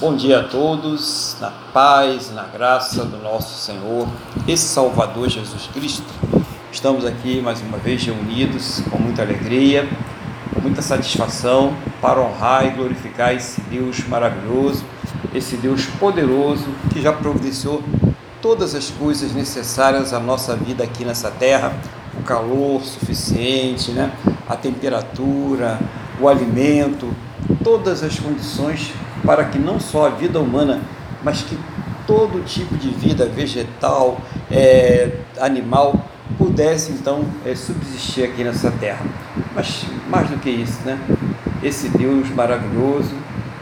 Bom dia a todos, na paz, na graça do nosso Senhor e Salvador Jesus Cristo. Estamos aqui mais uma vez reunidos com muita alegria, com muita satisfação para honrar e glorificar esse Deus maravilhoso, esse Deus poderoso que já providenciou todas as coisas necessárias à nossa vida aqui nessa terra, o calor suficiente, né? A temperatura, o alimento, todas as condições para que não só a vida humana, mas que todo tipo de vida vegetal, é, animal, pudesse então é, subsistir aqui nessa terra. Mas mais do que isso, né? Esse Deus maravilhoso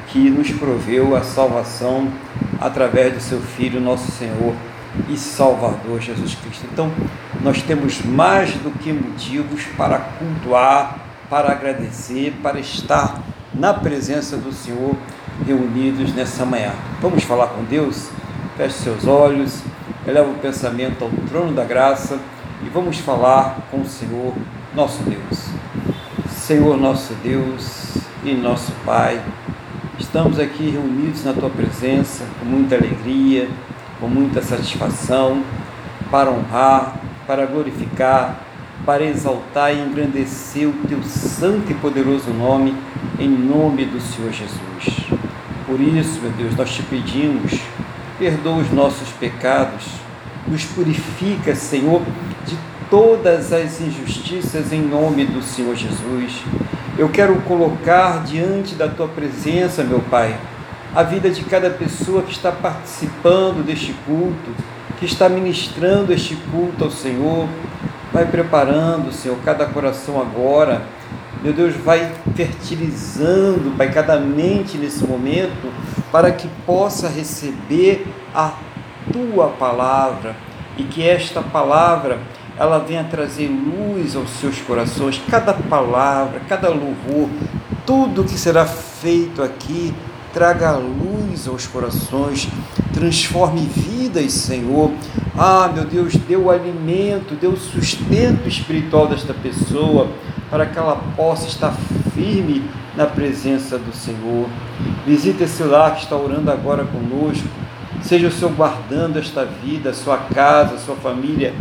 que nos proveu a salvação através do seu Filho, nosso Senhor e Salvador Jesus Cristo. Então, nós temos mais do que motivos para cultuar, para agradecer, para estar na presença do Senhor reunidos nessa manhã. Vamos falar com Deus? Feche seus olhos, eleva o pensamento ao trono da graça e vamos falar com o Senhor, nosso Deus. Senhor, nosso Deus e nosso Pai, estamos aqui reunidos na tua presença com muita alegria, com muita satisfação, para honrar, para glorificar, para exaltar e engrandecer o teu santo e poderoso nome, em nome do Senhor Jesus. Por isso, meu Deus, nós te pedimos, perdoa os nossos pecados, nos purifica, Senhor, de todas as injustiças em nome do Senhor Jesus. Eu quero colocar diante da tua presença, meu Pai, a vida de cada pessoa que está participando deste culto, que está ministrando este culto ao Senhor. Vai preparando, Senhor, cada coração agora. Meu Deus, vai fertilizando, Pai, cada mente nesse momento, para que possa receber a tua palavra. E que esta palavra ela venha trazer luz aos seus corações, cada palavra, cada louvor, tudo que será feito aqui traga luz aos corações, transforme vidas, Senhor. Ah, meu Deus, dê o alimento, dê o sustento espiritual desta pessoa para que ela possa estar firme na presença do Senhor. Visita esse lar que está orando agora conosco. Seja o Senhor guardando esta vida, sua casa, sua família,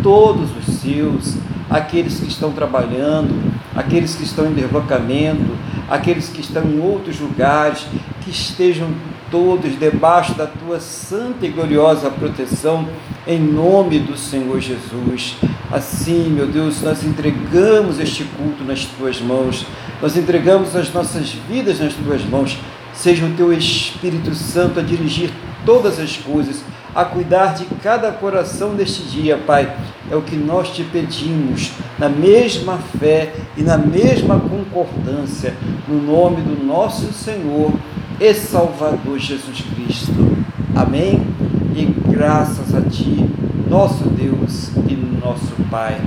todos os seus, aqueles que estão trabalhando, aqueles que estão em deslocamento, aqueles que estão em outros lugares, estejam todos debaixo da tua santa e gloriosa proteção, em nome do Senhor Jesus. Assim, meu Deus, nós entregamos este culto nas tuas mãos, nós entregamos as nossas vidas nas tuas mãos. Seja o teu Espírito Santo a dirigir todas as coisas, a cuidar de cada coração deste dia, Pai. É o que nós te pedimos, na mesma fé e na mesma concordância, no nome do nosso Senhor e Salvador Jesus Cristo. Amém? E graças a Ti, nosso Deus e nosso Pai.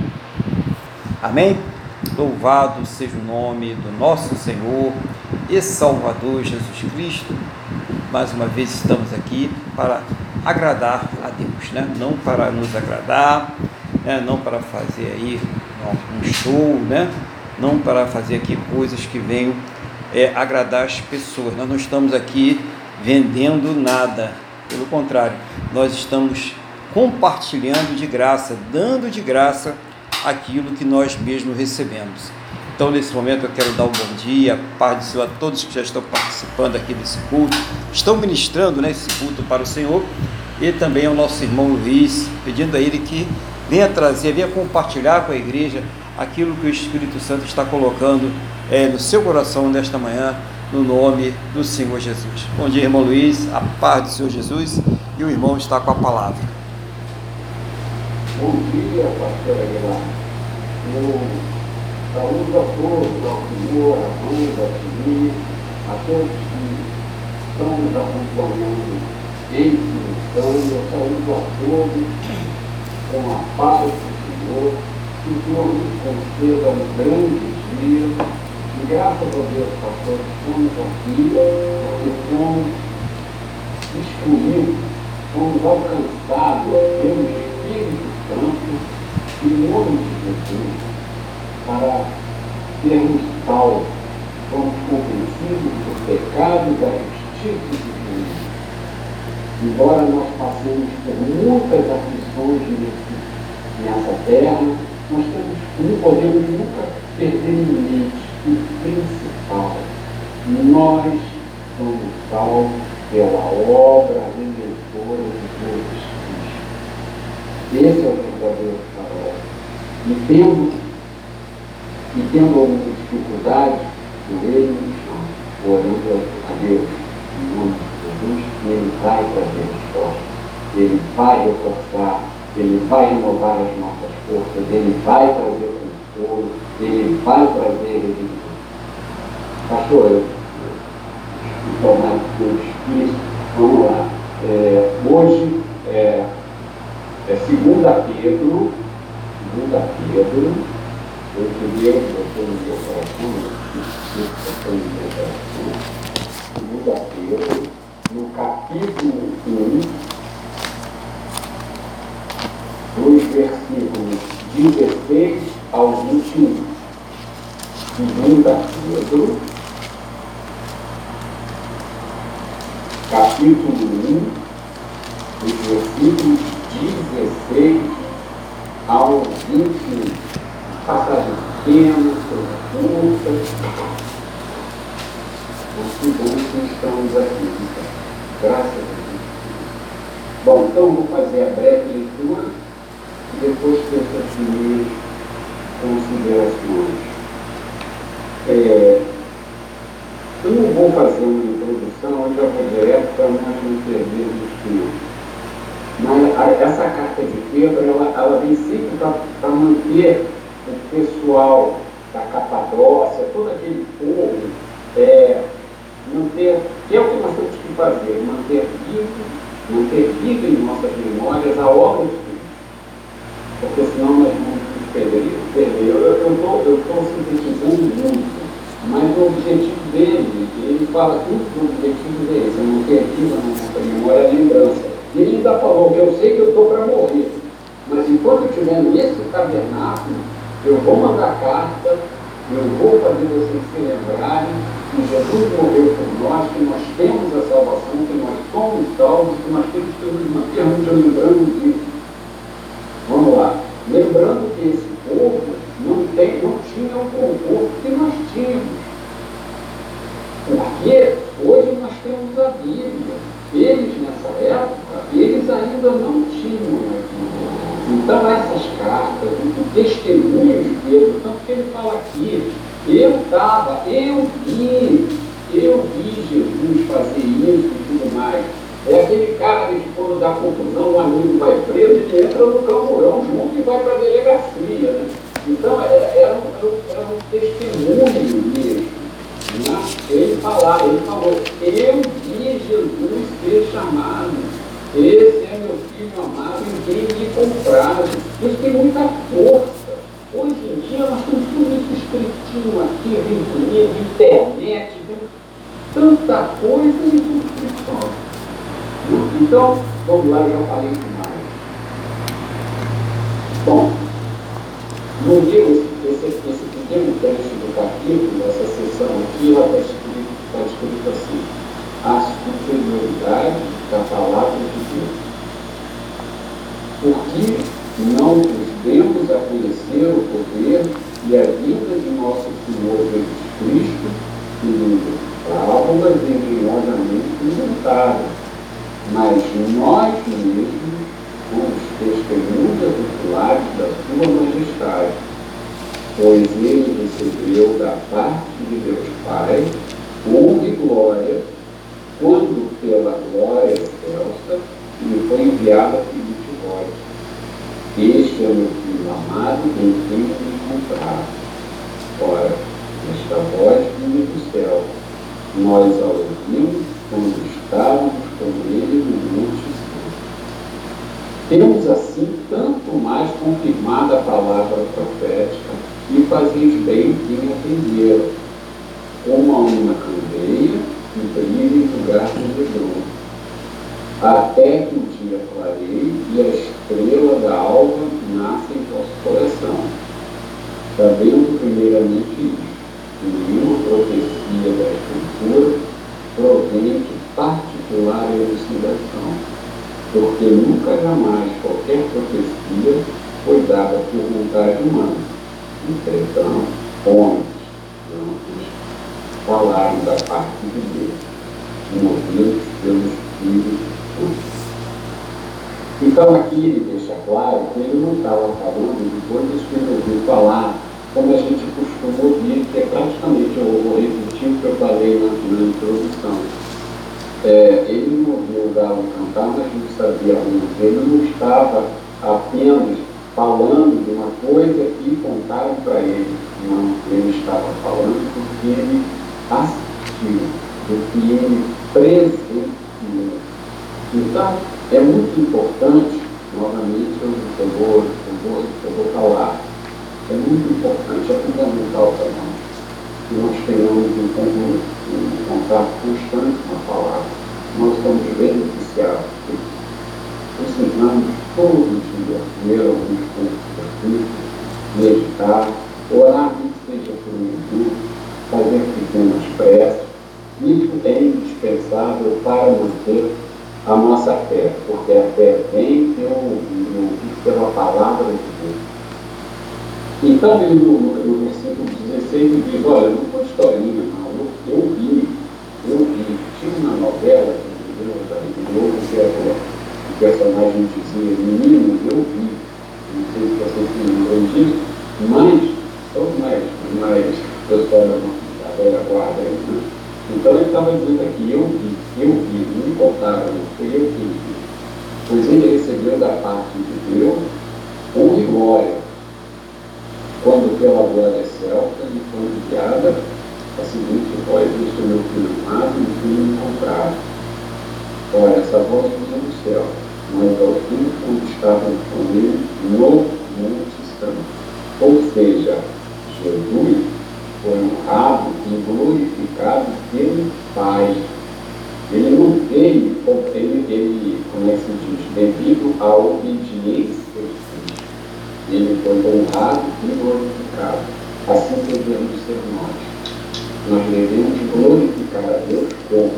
Amém? Louvado seja o nome do nosso Senhor e Salvador Jesus Cristo. Mais uma vez estamos aqui para agradar a Deus, né? não para nos agradar, né? não para fazer aí um show, né? não para fazer aqui coisas que venham é, agradar as pessoas. Nós não estamos aqui vendendo nada, pelo contrário, nós estamos compartilhando de graça, dando de graça aquilo que nós mesmos recebemos. Então, nesse momento, eu quero dar um bom dia, paz do Senhor a todos que já estão participando aqui desse culto, estão ministrando né, esse culto para o Senhor, e também ao nosso irmão Luiz, pedindo a ele que venha trazer, venha compartilhar com a igreja aquilo que o Espírito Santo está colocando é, no seu coração nesta manhã, no nome do Senhor Jesus. Bom dia, irmão Luiz, a paz do Senhor Jesus, e o irmão está com a palavra. Bom dia, pastor Aguilar. Eu saúdo a todos, ao senhor, a Duda, a todos que estão nos acompanhando em simultâneo. Eu saúdo a todos com a paz do Senhor. Que Senhor nos conceda um grande dia. E graças a Deus, pastor, estamos aqui, porque somos excluídos, somos alcançados pelo Espírito Santo, em nome de Jesus, para sermos salvos, somos convencidos do pecado e da justiça de Deus. Embora nós passemos por muitas aflições nessa terra, nós temos, não podemos nunca perder em mente o principal. Nós somos salvos pela obra redentora de Jesus Cristo. Esse é o verdadeiro farol. E tendo, e tendo alguma dificuldade, oremos, orando a Deus, em nome de Jesus, Ele vai trazer resposta. Ele vai reforçar, Ele vai renovar as nossas forças, Ele vai trazer consolo, Ele vai trazer redenção. Pastor, eu tornar Deus Espírito. Vamos lá. É, hoje é, é segunda Pedro, segunda Pedro, eu primeiro botou no meu coração, botou no meu coração, segunda Pedro, no capítulo 1, dos versículos 16 ao 21. Segunda Pedro, capítulo 1, dos versículos 16 ao 21. Passagem pequena, curta. Mas que bom que estamos aqui, então. Graças a Deus. Bom, então vou fazer a breve leitura depois ter as primeiras considerações. É, eu não vou fazer uma introdução, eu vou direto para nós não perdermos tempo. Mas a, essa carta de Pedro, ela, ela vem sempre para manter o pessoal da Capadócia, todo aquele povo, é, manter, que é o que nós temos que fazer, manter vivo, manter vivo em nossas memórias a obra de. Porque senão nós vamos perder. perder. Eu estou sintetizando muito mas o objetivo dele, ele fala tudo do objetivo dele, você não tem aqui na nossa memória a lembrança. E ele ainda falou que eu sei que eu estou para morrer, mas enquanto eu estiver nesse tabernáculo, eu vou mandar carta, eu vou fazer vocês se lembrarem que Jesus morreu por nós, que nós temos a salvação, que nós somos salvos, que nós temos que nos mantermos lembrando disso. Vamos lá. Lembrando que esse povo não, tem, não tinha o conforto que nós tínhamos. Porque hoje nós temos a Bíblia. Eles, nessa época, eles ainda não tinham Então, essas cartas, o testemunho de Pedro, tanto que ele fala aqui, eu estava, eu estava falando de coisas que ele ouviu falar como a gente costuma ouvir, que é praticamente, o que eu falei na, na introdução. É, ele não ouviu o galo cantar, mas não sabia muito. Ele não estava apenas falando de uma coisa que contaram para ele. Não, ele estava falando do que ele assistiu, do que ele presenciou. Então, é muito importante, novamente eu, vou, eu vou falar, é muito importante, é fundamental para nós que nós tenhamos um, um contato constante com a palavra. Nós estamos beneficiados Precisamos todos os dias ler alguns pontos Cristo, meditar, orar, que seja por um minuto, fazer pequenas preces. Isso é indispensável para manter a nossa fé, porque a fé vem pelo, pela palavra de Deus. Então, ele, no, no versículo 16, ele diz: Olha, não foi historinha, não. Eu, eu vi, eu vi. Tinha uma novela que Deus Globo que o personagem dizia: Menino, eu vi. Não sei se vocês se lembram disso, mas são mais, mais pessoal da velha guarda. Então, ele estava dizendo aqui: Eu vi, eu vi, não me contaram, foi eu que vi. Pois ele recebeu da parte de Deus e glória quando pela glória celta lhe foi enviada a seguinte voz, este meu filho amado e filho encontrado. Ora, essa voz vinha do céu, mas ao fim quando estavam com ele no Monte Santo. Ou seja, Jesus honrado e glorificado pelo Pai. Ele não veio, ele, ele, como é que se diz, devido à obediência ele foi honrado e glorificado. Assim devemos ser nós. Nós devemos glorificar a Deus como?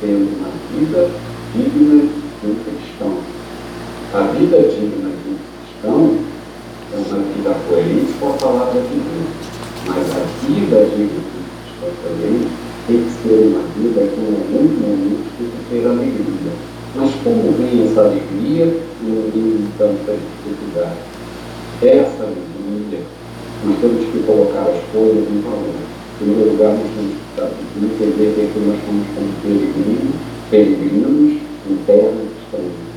Tendo uma vida digna de um cristão. A vida digna de um cristão é uma vida coerente com a palavra de Deus. Mas a vida de cristão também tem que ser uma vida que em alguns momentos tem que ter alegria. Mas como vem essa alegria em, em tanta dificuldade? essa alegria, nós temos que colocar as coisas em valor. Em primeiro lugar, nós temos que entender que nós estamos como peregrinos, peregrinos em terra estranha.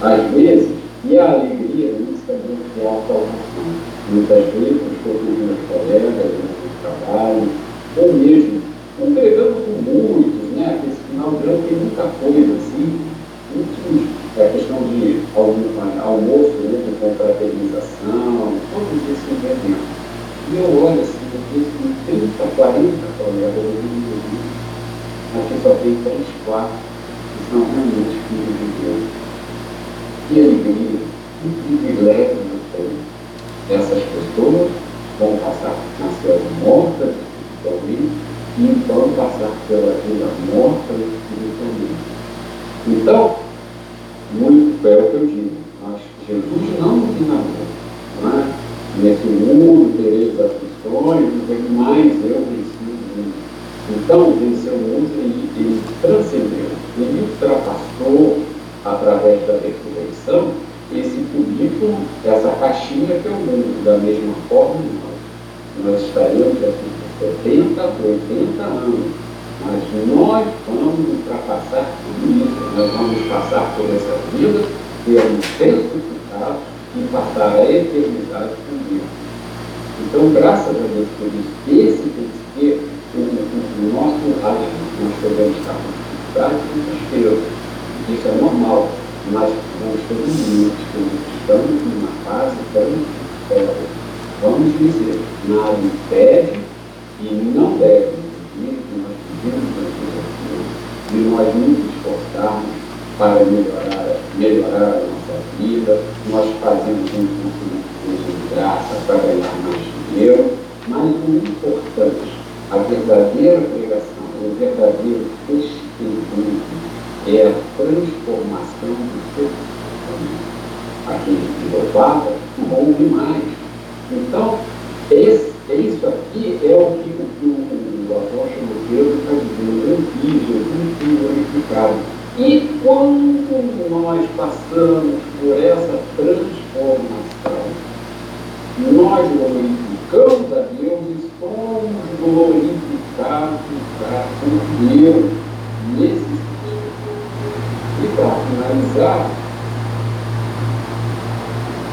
Às vezes, e a alegria nisso também é a salvação. Muitas vezes, com meus colegas no trabalho, ou mesmo congregando com muitos, né? Esse final de ano tem muita coisa assim, muitos é a questão de almoço, né, de confraternização, todos esses eventos. E eu olho assim, eu penso em 30, 40 colegas do Rio aqui só tem 3, 4 que são realmente filhos de Deus. Que alegria, que privilégio eu tenho. Essas pessoas vão passar, nasceram mortas espiritualmente, e então passar pela vida morta espiritualmente. Então, muito é o que eu digo. Mas Jesus não nos enganou. Não é? Nesse mundo tereis aflições, mas mais eu venci o mundo. Então, venceu o mundo e ele transcendeu. Ele ultrapassou, através da ressurreição, esse currículo, essa caixinha que é o mundo. Da mesma forma, nós, estaremos aqui por 70, 80 anos mas nós vamos ultrapassar tudo isso. Nós vamos passar por essa vida, termos ressuscitado e passar a eternidade com Deus. Então, graças a Deus por isso, esse tem que ser o, o, nosso alívio. Nós podemos estar com dificuldade e desespero. Isso é normal, nós temos limites, estamos numa fase tão é, vamos dizer, nada impede e não deve de nós nos esforçarmos para melhorar, melhorar a nossa vida, nós fazemos um curso de graça para ganhar mais dinheiro, mas o importante a verdadeira pregação, o verdadeiro testemunho é a transformação do ser Aquele que louvava não ouve mais. Então, esse, isso aqui é o que o, o, o apóstolo Pedro está dizendo. Fui glorificado. E quando nós passamos por essa transformação, nós glorificamos a Deus e somos glorificados por Deus nesse E para finalizar,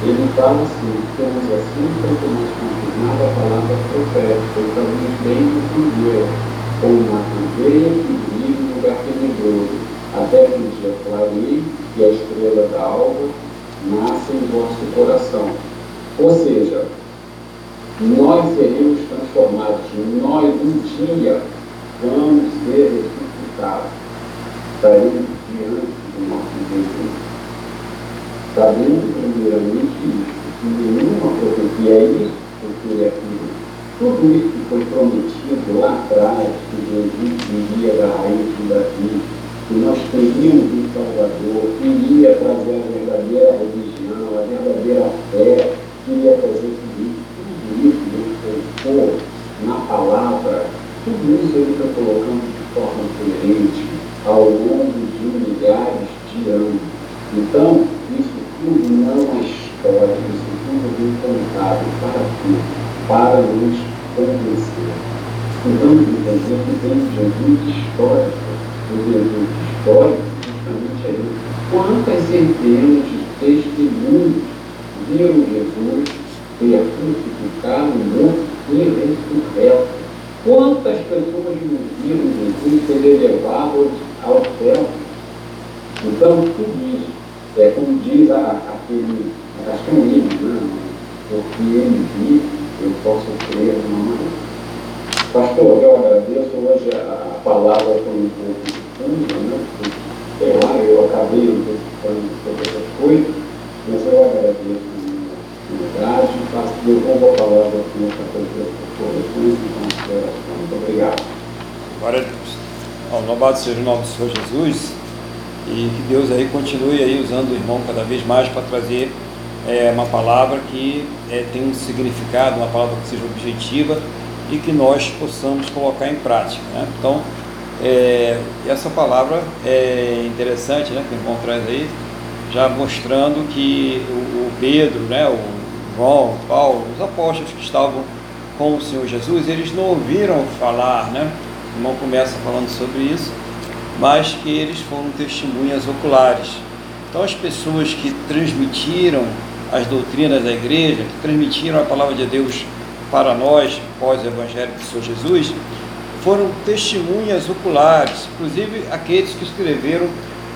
ele fala assim, temos assim mais confirmada a palavra profética, o caminho bem entenderam, como uma candeia que brilha no lugar tenebroso, até que o dia clareie e a estrela da alva nasce em vosso coração. Ou seja, nós seremos transformados, nós um dia vamos ser ressuscitados, estaremos diante do sabendo primeiramente isso, que nenhuma profecia é isso, porque é aquilo. Tudo isso que foi prometido lá atrás, que Jesus viria da raiz de Davi, que nós teríamos um Salvador, que iria trazer a verdadeira religião, a verdadeira fé, que iria trazer tudo isso, tudo isso Deus colocou na palavra, tudo isso ele está colocando de forma coerente ao longo de milhares de anos. Então, tudo não é história, isso tudo vem contado para quê? Para nos convencer. Então, entender que tem Jesus histórico. O Jesus histórico, justamente é isso. Quantas centenas de testemunhos viram Jesus ser crucificado, morto e ressurreto? Quantas pessoas não viram Jesus ser elevado ao céu? Então, tudo isso é, como diz a, aquele, acho que é um livro, né? Ele vi, eu posso crer de uma maneira. Pastor, eu agradeço. Hoje a, a palavra foi um pouco difunda, né? Porque, sei lá, eu acabei antecipando sobre essas coisas, mas eu agradeço a oportunidade. Eu vou a palavra aqui para fazer as correções e considerações. Muito obrigado. Glória a Deus. Louvado seja o nome do Senhor Jesus e que Deus aí continue aí usando o irmão cada vez mais para trazer é, uma palavra que é, tem um significado, uma palavra que seja objetiva e que nós possamos colocar em prática. Né? Então, é, essa palavra é interessante, né, que o irmão traz aí, já mostrando que o, o Pedro, né, o João, o Paulo, os apóstolos que estavam com o Senhor Jesus, eles não ouviram falar, né? O irmão começa falando sobre isso, mas que eles foram testemunhas oculares. Então, as pessoas que transmitiram as doutrinas da igreja, que transmitiram a palavra de Deus para nós, pós-evangelho de Senhor Jesus, foram testemunhas oculares, inclusive aqueles que escreveram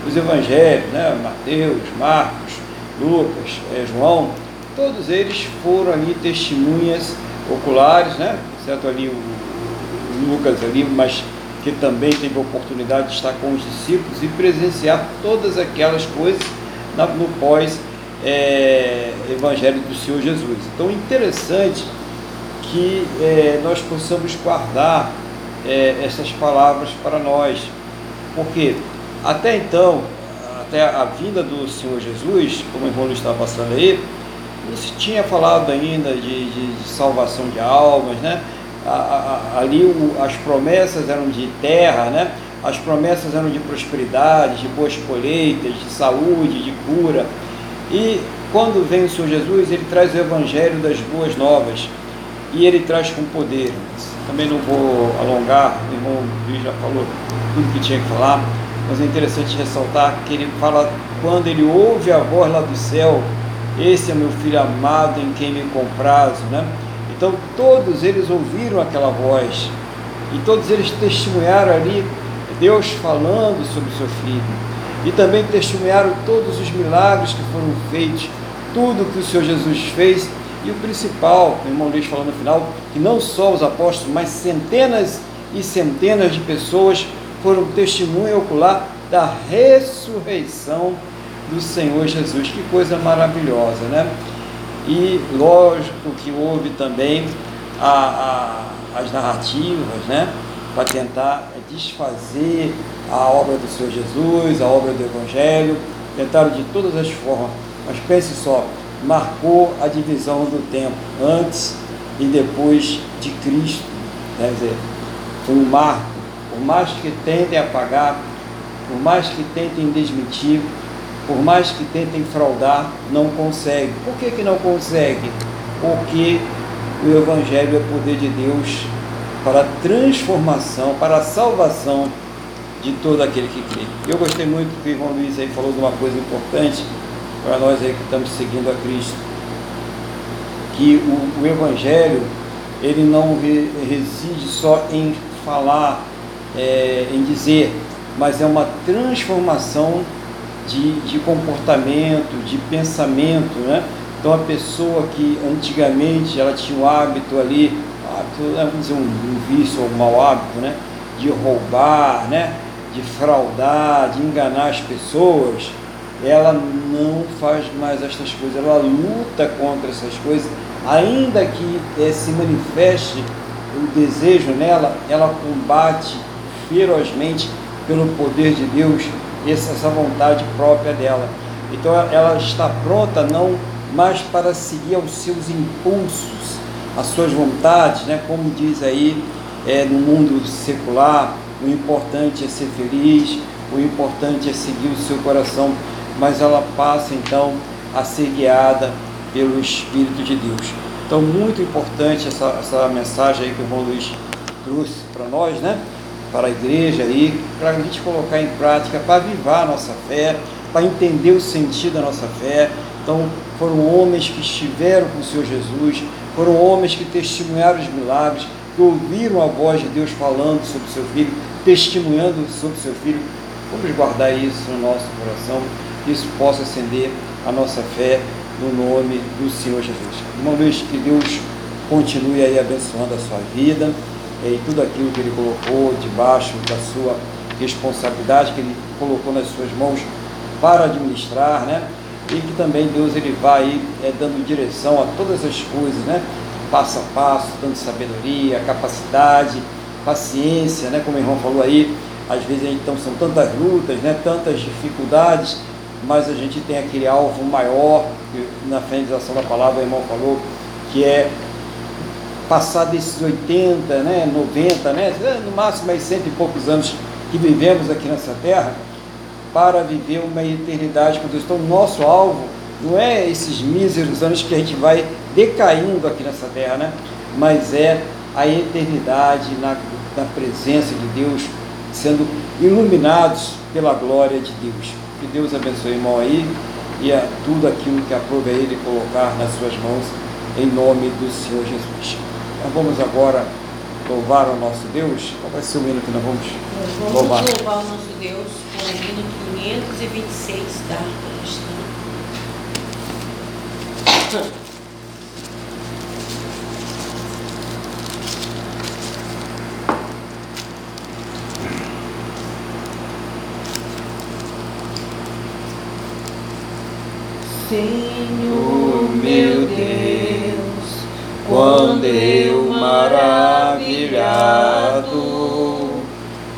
os evangelhos, né? Mateus, Marcos, Lucas, é, João, todos eles foram ali testemunhas oculares, né? exceto ali o Lucas ali, mas que também teve a oportunidade de estar com os discípulos e presenciar todas aquelas coisas no pós-evangelho é, do Senhor Jesus. Então, interessante que é, nós possamos guardar é, essas palavras para nós, porque até então, até a vinda do Senhor Jesus, como o irmão estava passando aí, não se tinha falado ainda de, de, de salvação de almas, né? Ali o, as promessas eram de terra, né? as promessas eram de prosperidade, de boas colheitas, de saúde, de cura. E quando vem o Senhor Jesus, ele traz o evangelho das boas novas e ele traz com poder. Também não vou alongar, o irmão Luiz já falou tudo que tinha que falar, mas é interessante ressaltar que ele fala quando ele ouve a voz lá do céu, esse é meu filho amado em quem me comprazo, né? Então todos eles ouviram aquela voz e todos eles testemunharam ali Deus falando sobre o seu filho. E também testemunharam todos os milagres que foram feitos, tudo que o Senhor Jesus fez. E o principal, o irmão Luiz falando no final, que não só os apóstolos, mas centenas e centenas de pessoas foram testemunha ocular da ressurreição do Senhor Jesus. Que coisa maravilhosa, né? E lógico que houve também a, a, as narrativas, né? Para tentar desfazer a obra do Senhor Jesus, a obra do Evangelho, tentaram de todas as formas. Mas pense só, marcou a divisão do tempo, antes e depois de Cristo. Quer dizer, foi um marco. Por mais que tentem apagar, por mais que tentem desmentir, por mais que tentem fraudar, não consegue. Por que, que não consegue? Porque o Evangelho é poder de Deus para a transformação, para a salvação de todo aquele que crê. Eu gostei muito que o irmão Luiz aí falou de uma coisa importante para nós aí que estamos seguindo a Cristo, que o, o Evangelho ele não reside só em falar, é, em dizer, mas é uma transformação de, de comportamento, de pensamento, né? Então a pessoa que antigamente ela tinha o hábito ali, hábito, vamos dizer, um, um vício ou um mau hábito, né? De roubar, né? De fraudar, de enganar as pessoas, ela não faz mais estas coisas, ela luta contra essas coisas, ainda que é, se manifeste o desejo nela, ela combate ferozmente pelo poder de Deus essa vontade própria dela. Então ela está pronta não mais para seguir aos seus impulsos, as suas vontades, né? como diz aí é, no mundo secular, o importante é ser feliz, o importante é seguir o seu coração, mas ela passa então a ser guiada pelo Espírito de Deus. Então, muito importante essa, essa mensagem aí que o irmão Luiz trouxe para nós, né? Para a igreja aí, para a gente colocar em prática, para avivar a nossa fé, para entender o sentido da nossa fé. Então, foram homens que estiveram com o Senhor Jesus, foram homens que testemunharam os milagres, que ouviram a voz de Deus falando sobre o seu filho, testemunhando sobre o seu filho. Vamos guardar isso no nosso coração, que isso possa acender a nossa fé no nome do Senhor Jesus. Irmão Luiz, que Deus continue aí abençoando a sua vida e tudo aquilo que Ele colocou debaixo da sua responsabilidade, que Ele colocou nas suas mãos para administrar, né? E que também Deus ele vai é, dando direção a todas as coisas, né? Passo a passo, dando sabedoria, capacidade, paciência, né? Como o irmão falou aí, às vezes então são tantas lutas, né? Tantas dificuldades, mas a gente tem aquele alvo maior, na finalização da palavra o irmão falou, que é passar desses 80, né, 90, né, no máximo aí cento e poucos anos que vivemos aqui nessa terra, para viver uma eternidade com Deus. Então, nosso alvo não é esses míseros anos que a gente vai decaindo aqui nessa terra, né? mas é a eternidade na, na presença de Deus, sendo iluminados pela glória de Deus. Que Deus abençoe irmão aí e a tudo aquilo que aprove a Ele colocar nas suas mãos, em nome do Senhor Jesus. Nós vamos agora louvar o nosso Deus. Qual vai ser o hino que nós vamos, vamos louvar? Vamos louvar o nosso Deus com o hino 526 da cristã. Senhor meu Deus quando eu maravilhado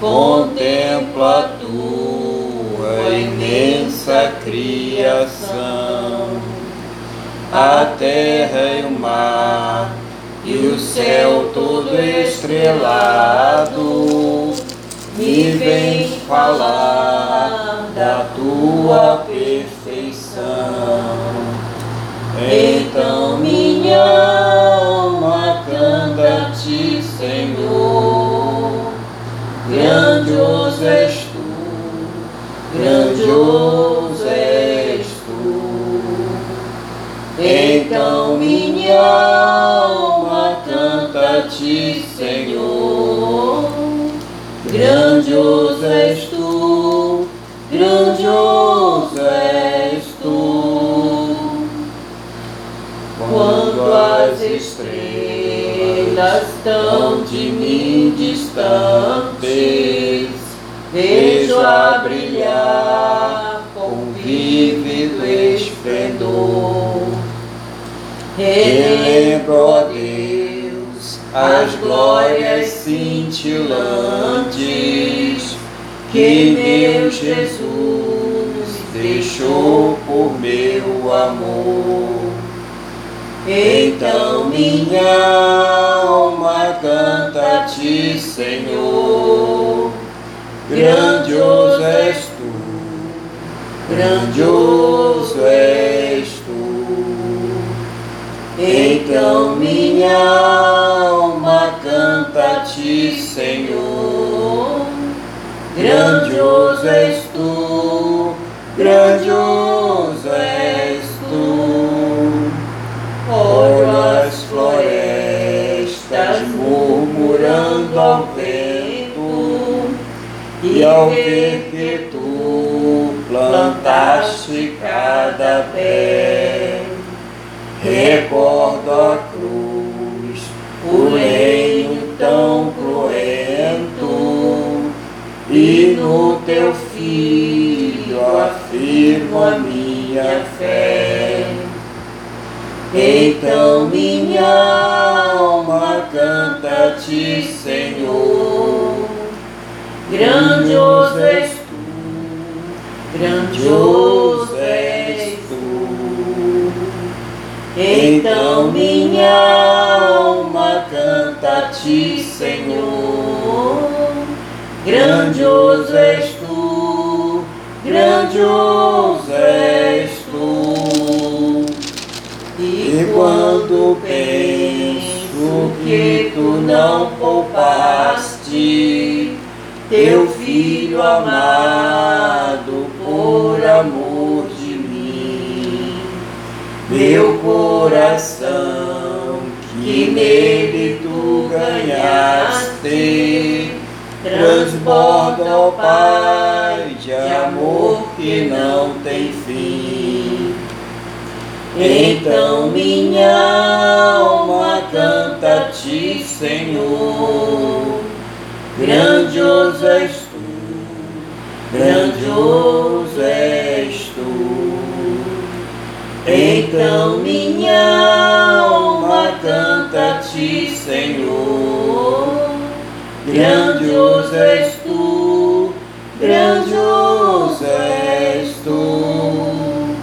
contemplo a tua imensa criação, a terra e o mar e o céu todo estrelado, me vem falar da tua perfeição. Então minha Grandioso és tu, grandioso és tu. Então minha alma canta a ti, Senhor. Grandioso és tu, grandioso és tu quando as estrelas estão de distantes, vejo a brilhar com vívido esplendor. Relembro, ó Deus, as glórias cintilantes que meu Jesus deixou por meu amor. Então minha alma canta a ti, Senhor. Grandioso és tu, grandioso és tu. Então minha alma canta a ti, Senhor. Grandioso és tu, grandioso ao ver que tu plantaste cada pé, recordo a cruz, o reino tão cruento, e no teu filho afirmo a minha fé. Então minha alma canta a ti, Senhor. Grandioso és tu, grandioso és tu. Então minha alma canta a ti, Senhor. Grandioso és tu, grandioso és tu. E quando penso que tu não poupaste teu filho amado por amor de mim, meu coração que nele tu ganhaste, transborda, ó Pai, de amor que não tem fim. Então minha alma canta a ti, Senhor. Grandioso és tu, grandioso és tu. Então minha alma canta a ti, Senhor. Grandioso és tu, grandioso és tu.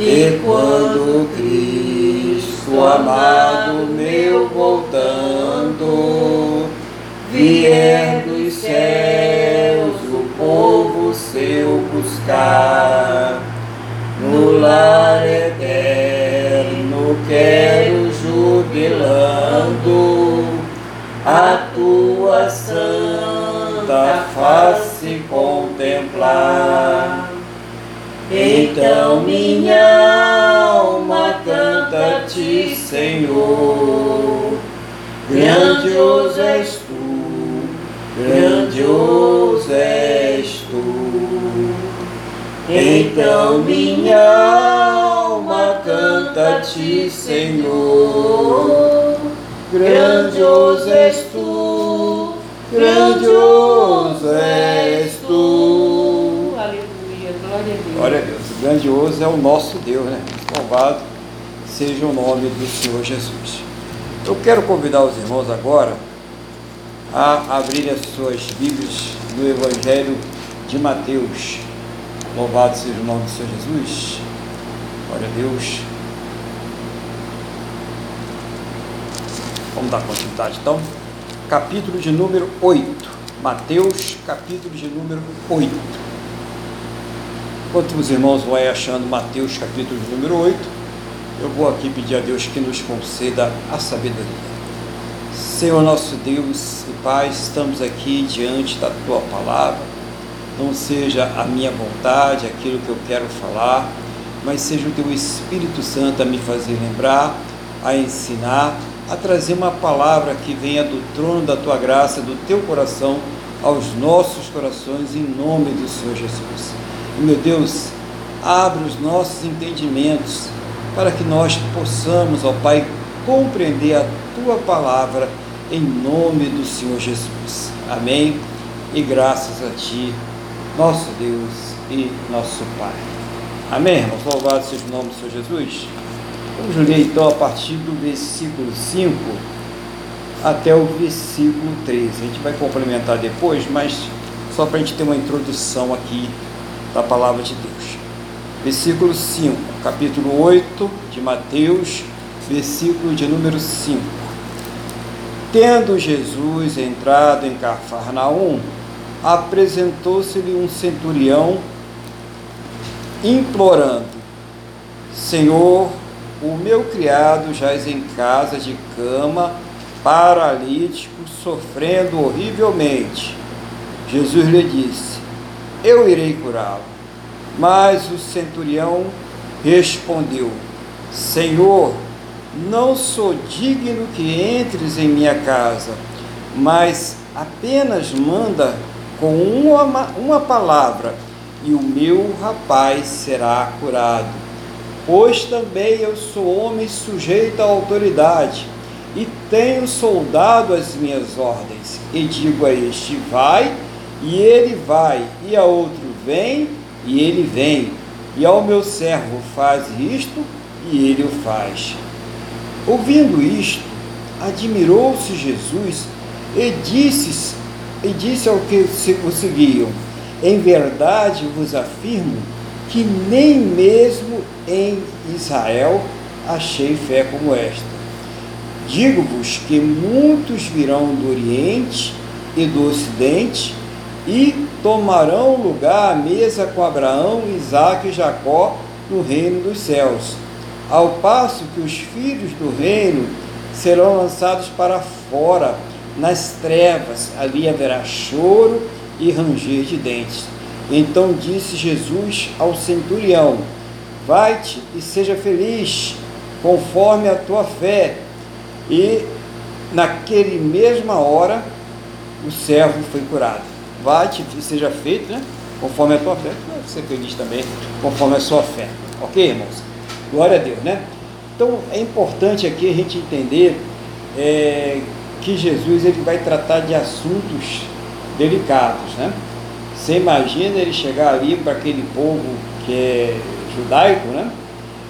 E quando Cristo amado meu voltando, no lar eterno quero jubilando a tua santa face contemplar. Então minha alma canta a ti, Senhor. Grandioso és tu, grandioso és tu. Então minha alma canta a ti, Senhor. Grandioso és tu, grandioso és tu. Aleluia, glória a Deus. Glória a Deus. Grandioso é o nosso Deus, né? Louvado seja o nome do Senhor Jesus. Eu quero convidar os irmãos agora a abrir as suas Bíblias no Evangelho de Mateus. Louvado seja o nome do Senhor Jesus. Glória a Deus. Vamos dar continuidade então. Capítulo de número 8. Mateus, capítulo de número 8. Enquanto os irmãos vão aí achando Mateus, capítulo de número 8, eu vou aqui pedir a Deus que nos conceda a sabedoria. Senhor nosso Deus e Pai, estamos aqui diante da Tua palavra. Não seja a minha vontade, aquilo que eu quero falar, mas seja o Teu Espírito Santo a me fazer lembrar, a ensinar, a trazer uma palavra que venha do trono da Tua graça, do Teu coração, aos nossos corações, em nome do Senhor Jesus. E, meu Deus, abre os nossos entendimentos para que nós possamos, ó Pai, compreender a Tua palavra em nome do Senhor Jesus. Amém. E graças a Ti, nosso Deus e nosso Pai. Amém, irmãos? Louvado seja o nome do Senhor Jesus. Vamos ler então a partir do versículo 5. até o versículo 13. A gente vai complementar depois, mas só para a gente ter uma introdução aqui da palavra de Deus. Versículo 5, capítulo 8 de Mateus, versículo de número 5. Tendo Jesus entrado em Cafarnaum, apresentou-se-lhe um centurião, implorando: Senhor, o meu criado jaz em casa de cama, paralítico, sofrendo horrivelmente. Jesus lhe disse: Eu irei curá-lo. Mas o centurião respondeu: Senhor, não sou digno que entres em minha casa, mas apenas manda com uma, uma palavra, e o meu rapaz será curado. Pois também eu sou homem sujeito à autoridade, e tenho soldado as minhas ordens, e digo a este: vai, e ele vai, e a outro: vem, e ele vem, e ao meu servo: faz isto, e ele o faz. Ouvindo isto, admirou-se Jesus e disse, e disse ao que o seguiam: Em verdade vos afirmo que nem mesmo em Israel achei fé como esta. Digo-vos que muitos virão do Oriente e do Ocidente e tomarão lugar à mesa com Abraão, Isaque e Jacó no reino dos céus ao passo que os filhos do reino serão lançados para fora, nas trevas, ali haverá choro e ranger de dentes. Então disse Jesus ao centurião: Vai-te e seja feliz, conforme a tua fé. E naquele mesma hora o servo foi curado. Vai-te e seja feito, né? Conforme a tua fé. Vai ser feliz também, conforme a sua fé. Ok, irmãos? Glória a Deus, né? Então é importante aqui a gente entender é, que Jesus ele vai tratar de assuntos delicados, né? Você imagina ele chegar ali para aquele povo que é judaico, né?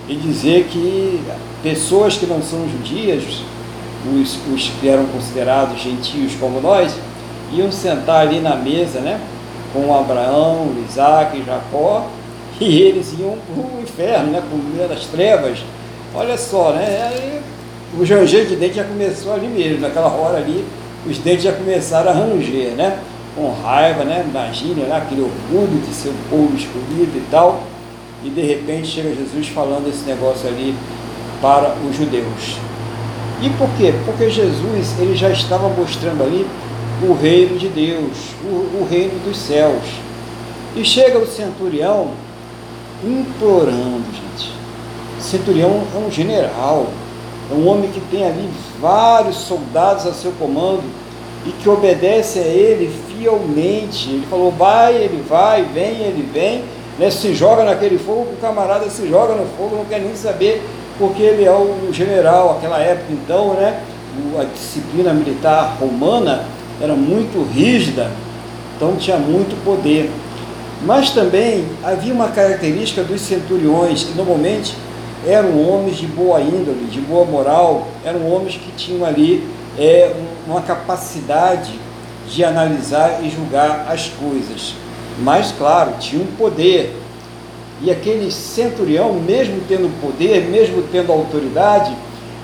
E dizer que pessoas que não são judias, os, os que eram considerados gentios como nós, iam sentar ali na mesa, né? Com Abraão, Isaac Jacó, e eles iam para o inferno, né, para o das trevas. Olha só, né? Aí, o ranger de dente já começou ali mesmo, naquela hora ali, os dentes já começaram a ranger, né? Com raiva, né? Imagina lá aquele orgulho de ser o povo escolhido e tal. E de repente chega Jesus falando esse negócio ali para os judeus. E por quê? Porque Jesus ele já estava mostrando ali o reino de Deus, o, o reino dos céus. E chega o centurião implorando, gente. O centurião é um general, é um homem que tem ali vários soldados a seu comando e que obedece a ele fielmente. Ele falou, vai, ele vai, vem, ele vem, né? se joga naquele fogo, o camarada se joga no fogo, não quer nem saber, porque ele é o general, aquela época então, né? A disciplina militar romana era muito rígida, então tinha muito poder. Mas também havia uma característica dos centuriões, que normalmente eram homens de boa índole, de boa moral, eram homens que tinham ali é, uma capacidade de analisar e julgar as coisas. Mas, claro, tinha um poder. E aquele centurião, mesmo tendo poder, mesmo tendo autoridade,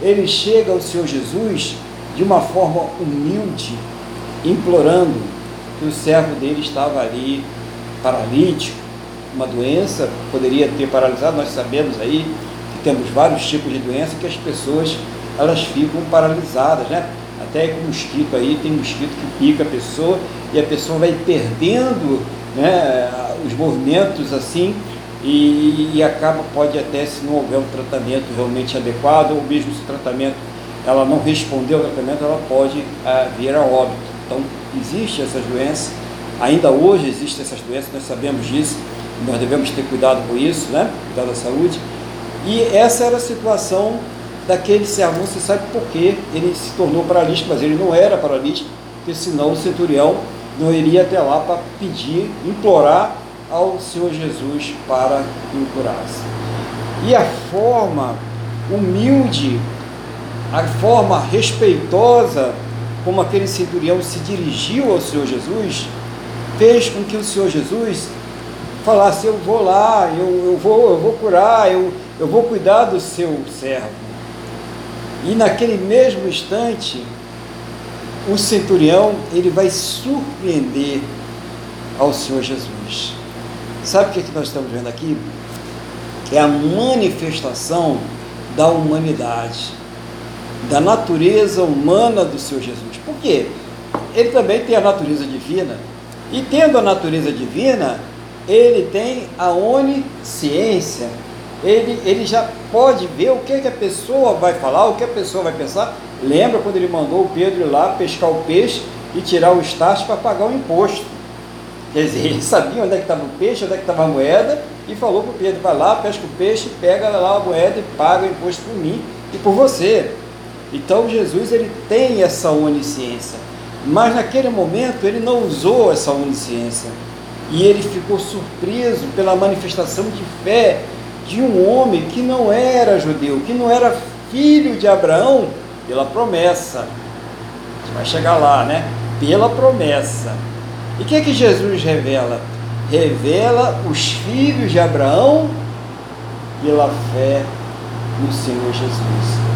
ele chega ao Senhor Jesus de uma forma humilde, implorando que o servo dele estava ali paralítico, uma doença poderia ter paralisado. Nós sabemos aí temos vários tipos de doença que as pessoas elas ficam paralisadas, né? Até com mosquito aí, tem mosquito que pica a pessoa e a pessoa vai perdendo né, os movimentos assim e, e, acaba, pode até, se não houver um tratamento realmente adequado, ou mesmo se o tratamento ela não responder ao tratamento, ela pode ah, vir a óbito. Então, existe essas doenças Ainda hoje existem essas doenças, nós sabemos disso, nós devemos ter cuidado com isso, né? Cuidado da saúde. E essa era a situação daquele servo, você sabe por que ele se tornou paralítico, mas ele não era paralítico, porque senão o centurião não iria até lá para pedir, implorar ao Senhor Jesus para que o curasse. E a forma humilde, a forma respeitosa como aquele centurião se dirigiu ao Senhor Jesus, fez com que o Senhor Jesus falasse: Eu vou lá, eu, eu, vou, eu vou curar, eu, eu vou cuidar do seu servo. E naquele mesmo instante, o centurião ele vai surpreender ao Senhor Jesus. Sabe o que, é que nós estamos vendo aqui? É a manifestação da humanidade, da natureza humana do Senhor Jesus. Por quê? Ele também tem a natureza divina. E tendo a natureza divina, ele tem a onisciência. Ele, ele já pode ver o que, que a pessoa vai falar, o que a pessoa vai pensar. Lembra quando ele mandou o Pedro ir lá pescar o peixe e tirar o estágio para pagar o imposto? Quer dizer, ele sabia onde é que estava o peixe, onde é que estava a moeda, e falou para o Pedro, vai lá, pesca o peixe, pega lá a moeda e paga o imposto por mim e por você. Então Jesus ele tem essa onisciência. Mas naquele momento ele não usou essa onisciência. E ele ficou surpreso pela manifestação de fé de um homem que não era judeu, que não era filho de Abraão, pela promessa. A gente vai chegar lá, né? Pela promessa. E o que é que Jesus revela? Revela os filhos de Abraão pela fé no Senhor Jesus.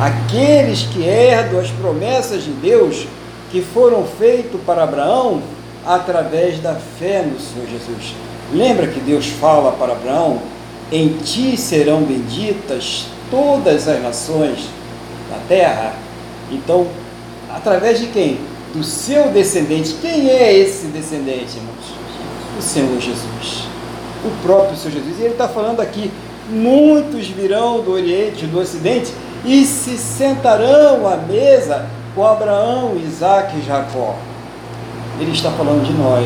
Aqueles que herdam as promessas de Deus que foram feitos para Abraão através da fé no Senhor Jesus. Lembra que Deus fala para Abraão: Em ti serão benditas todas as nações da terra. Então, através de quem? do seu descendente. Quem é esse descendente, irmãos? O Senhor Jesus. O próprio Senhor Jesus. E ele está falando aqui: muitos virão do Oriente, do Ocidente, e se sentarão à mesa com Abraão, Isaac e Jacó. Ele está falando de nós.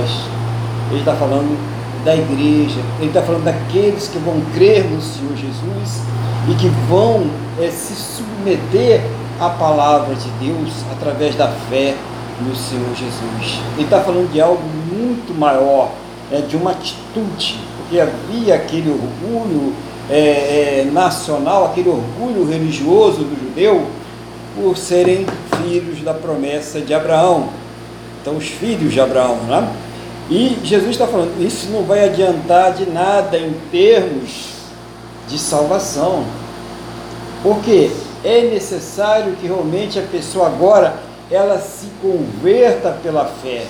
Ele está falando da igreja. Ele está falando daqueles que vão crer no Senhor Jesus e que vão é, se submeter à palavra de Deus através da fé no Senhor Jesus. Ele está falando de algo muito maior, é, de uma atitude, porque havia aquele orgulho é, é, nacional, aquele orgulho religioso do judeu, por serem filhos da promessa de Abraão. Então, os filhos de Abraão, né? E Jesus está falando, isso não vai adiantar de nada em termos de salvação, porque é necessário que realmente a pessoa agora ela se converta pela fé,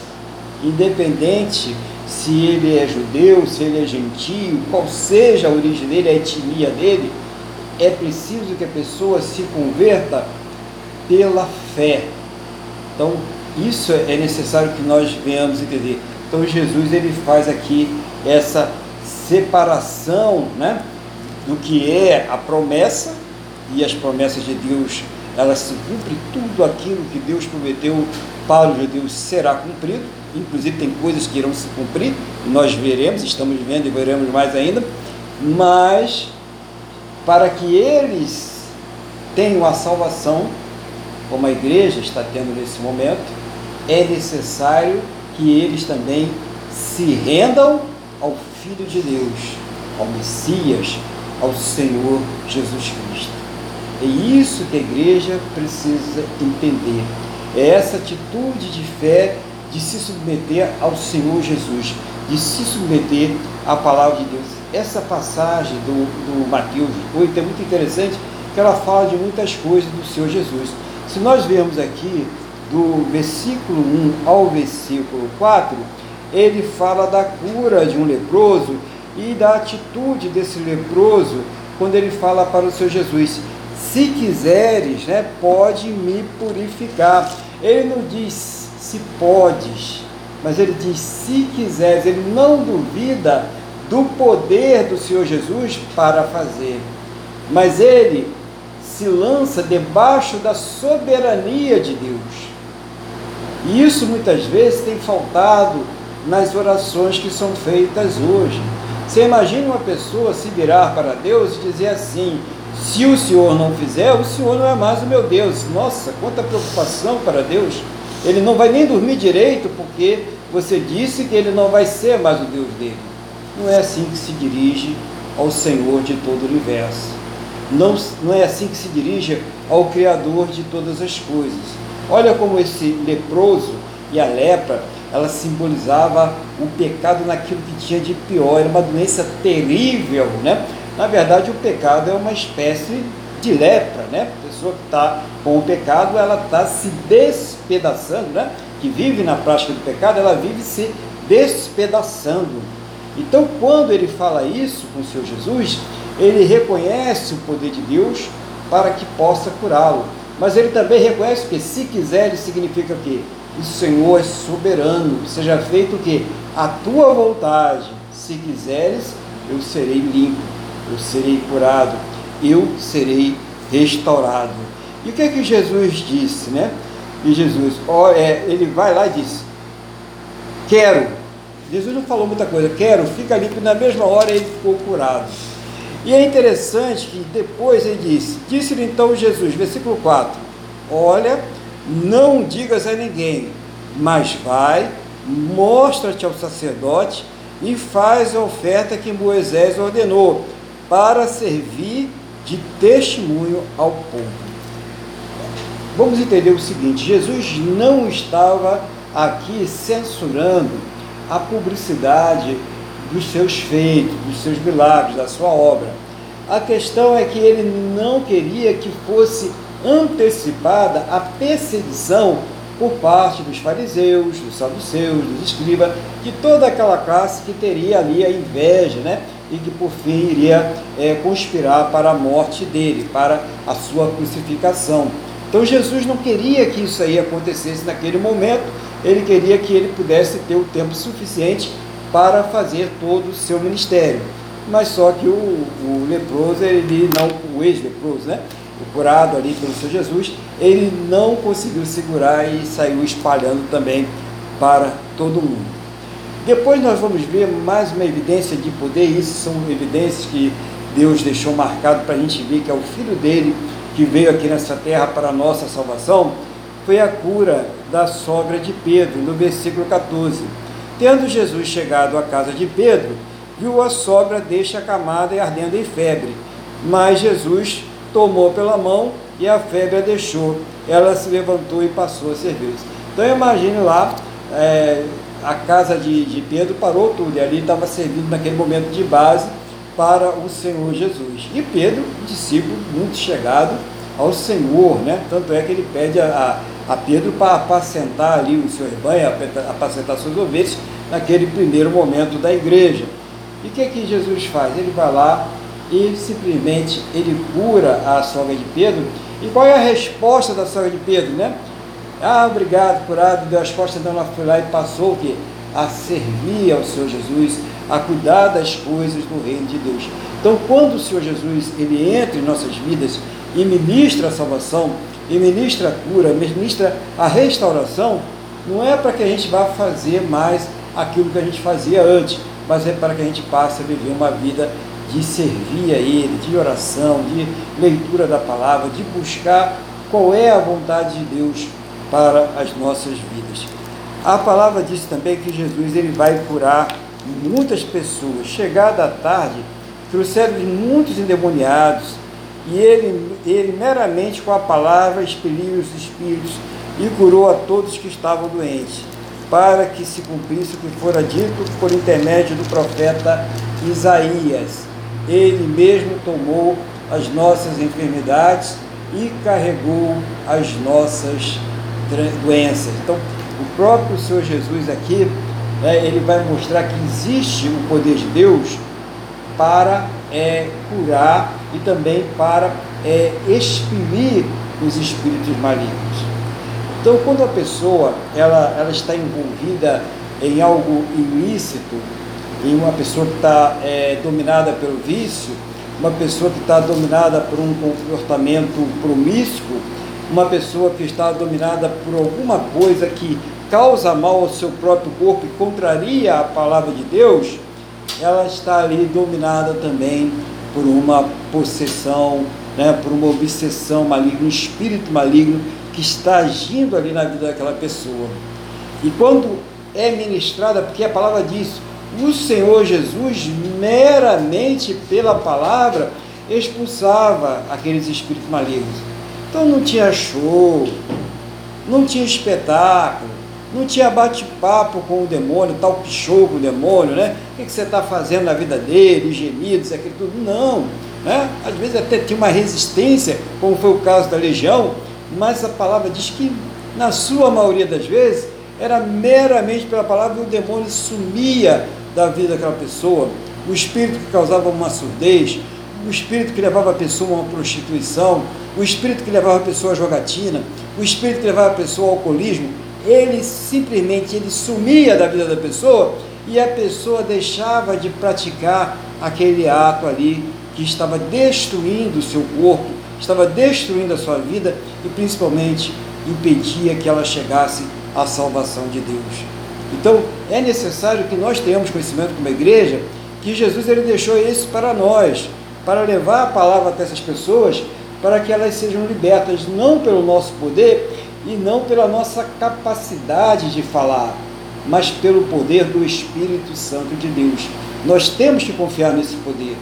independente se ele é judeu, se ele é gentio, qual seja a origem dele, a etnia dele, é preciso que a pessoa se converta pela fé. Então, isso é necessário que nós venhamos entender. Então, Jesus ele faz aqui essa separação, né, do que é a promessa e as promessas de Deus ela se cumpre tudo aquilo que Deus prometeu para os judeus será cumprido, inclusive tem coisas que irão se cumprir, nós veremos, estamos vendo e veremos mais ainda, mas para que eles tenham a salvação, como a igreja está tendo nesse momento, é necessário que eles também se rendam ao Filho de Deus, ao Messias, ao Senhor Jesus Cristo. É isso que a igreja precisa entender. É essa atitude de fé de se submeter ao Senhor Jesus, de se submeter à palavra de Deus. Essa passagem do, do Mateus 8 é muito interessante, que ela fala de muitas coisas do Senhor Jesus. Se nós vermos aqui do versículo 1 ao versículo 4, ele fala da cura de um leproso e da atitude desse leproso quando ele fala para o Senhor Jesus: se quiseres, né, pode me purificar. Ele não diz se podes, mas ele diz se quiseres. Ele não duvida do poder do Senhor Jesus para fazer, mas ele se lança debaixo da soberania de Deus. E isso muitas vezes tem faltado nas orações que são feitas hoje. Você imagina uma pessoa se virar para Deus e dizer assim: se o Senhor não fizer, o Senhor não é mais o meu Deus. Nossa, quanta preocupação para Deus. Ele não vai nem dormir direito porque você disse que ele não vai ser mais o Deus dele. Não é assim que se dirige ao Senhor de todo o universo. Não, não é assim que se dirige ao Criador de todas as coisas. Olha como esse leproso e a lepra, ela simbolizava o pecado naquilo que tinha de pior, era uma doença terrível, né? Na verdade, o pecado é uma espécie de lepra, né? A pessoa que está com o pecado, ela está se despedaçando, né? Que vive na prática do pecado, ela vive se despedaçando. Então, quando ele fala isso com o Senhor Jesus, ele reconhece o poder de Deus para que possa curá-lo. Mas ele também reconhece que se quiser, ele significa o quê? O Senhor é soberano, seja feito o quê? A tua vontade. Se quiseres, eu serei limpo, eu serei curado, eu serei restaurado. E o que é que Jesus disse, né? E Jesus, ó, é, ele vai lá e diz: Quero. Jesus não falou muita coisa, quero, fica limpo. Na mesma hora ele ficou curado. E é interessante que depois ele disse: Disse-lhe então Jesus, versículo 4: Olha, não digas a ninguém, mas vai, mostra-te ao sacerdote e faz a oferta que Moisés ordenou, para servir de testemunho ao povo. Vamos entender o seguinte: Jesus não estava aqui censurando a publicidade dos seus feitos, dos seus milagres, da sua obra. A questão é que ele não queria que fosse antecipada a perseguição por parte dos fariseus, dos saduceus, dos escribas, de toda aquela classe que teria ali a inveja, né? E que por fim iria é, conspirar para a morte dele, para a sua crucificação. Então Jesus não queria que isso aí acontecesse naquele momento, ele queria que ele pudesse ter o tempo suficiente para fazer todo o seu ministério. Mas só que o, o leproso, ele não, o ex-leproso, né? O curado ali pelo Senhor Jesus, ele não conseguiu segurar e saiu espalhando também para todo mundo. Depois nós vamos ver mais uma evidência de poder, isso são evidências que Deus deixou marcado para a gente ver que é o Filho dele que veio aqui nessa terra para a nossa salvação, foi a cura da sogra de Pedro, no versículo 14. Tendo Jesus chegado à casa de Pedro, viu a sogra deixa acamada e ardendo em febre. Mas Jesus tomou pela mão e a febre a deixou. Ela se levantou e passou a servir. Então imagine lá, é, a casa de, de Pedro parou tudo, e ali estava servindo naquele momento de base para o Senhor Jesus. E Pedro, discípulo muito chegado ao Senhor, né? Tanto é que ele pede a, a Pedro para apacentar ali o seu rebanho, apacentar suas ovelhas, naquele primeiro momento da igreja. E o que, é que Jesus faz? Ele vai lá e simplesmente ele cura a sogra de Pedro. E qual é a resposta da sogra de Pedro, né? Ah, obrigado, curado, deu a resposta, então ela foi lá e passou o quê? A servir ao Senhor Jesus, a cuidar das coisas do reino de Deus. Então, quando o Senhor Jesus ele entra em nossas vidas e ministra a salvação, e ministra a cura, ministra a restauração, não é para que a gente vá fazer mais aquilo que a gente fazia antes, mas é para que a gente passe a viver uma vida de servir a Ele, de oração, de leitura da palavra, de buscar qual é a vontade de Deus para as nossas vidas. A palavra diz também que Jesus ele vai curar muitas pessoas. Chegada a tarde, trouxeram muitos endemoniados, e ele, ele meramente com a palavra expeliu os espíritos e curou a todos que estavam doentes, para que se cumprisse o que fora dito por intermédio do profeta Isaías. Ele mesmo tomou as nossas enfermidades e carregou as nossas doenças. Então, o próprio Senhor Jesus aqui, né, ele vai mostrar que existe o poder de Deus para é, curar e também para é, os espíritos malignos. Então, quando a pessoa ela, ela está envolvida em algo ilícito, em uma pessoa que está é, dominada pelo vício, uma pessoa que está dominada por um comportamento promíscuo, uma pessoa que está dominada por alguma coisa que causa mal ao seu próprio corpo e contraria a palavra de Deus, ela está ali dominada também por uma possessão, né, por uma obsessão maligna, um espírito maligno que está agindo ali na vida daquela pessoa. E quando é ministrada, porque a palavra diz, o Senhor Jesus, meramente pela palavra, expulsava aqueles espíritos malignos. Então não tinha show, não tinha espetáculo, não tinha bate-papo com o demônio, tal pichou com o demônio, né? O que, você está fazendo na vida dele, gemidos, aquilo tudo. Não. Né? Às vezes até tinha uma resistência, como foi o caso da legião, mas a palavra diz que, na sua maioria das vezes, era meramente pela palavra e o demônio sumia da vida daquela pessoa. O espírito que causava uma surdez, o espírito que levava a pessoa a uma prostituição, o espírito que levava a pessoa à jogatina, o espírito que levava a pessoa ao alcoolismo, ele simplesmente ele sumia da vida da pessoa e a pessoa deixava de praticar aquele ato ali que estava destruindo o seu corpo, estava destruindo a sua vida e principalmente impedia que ela chegasse à salvação de Deus. Então, é necessário que nós tenhamos conhecimento como igreja que Jesus ele deixou isso para nós, para levar a palavra até essas pessoas, para que elas sejam libertas não pelo nosso poder e não pela nossa capacidade de falar, mas pelo poder do Espírito Santo de Deus. Nós temos que confiar nesse poder.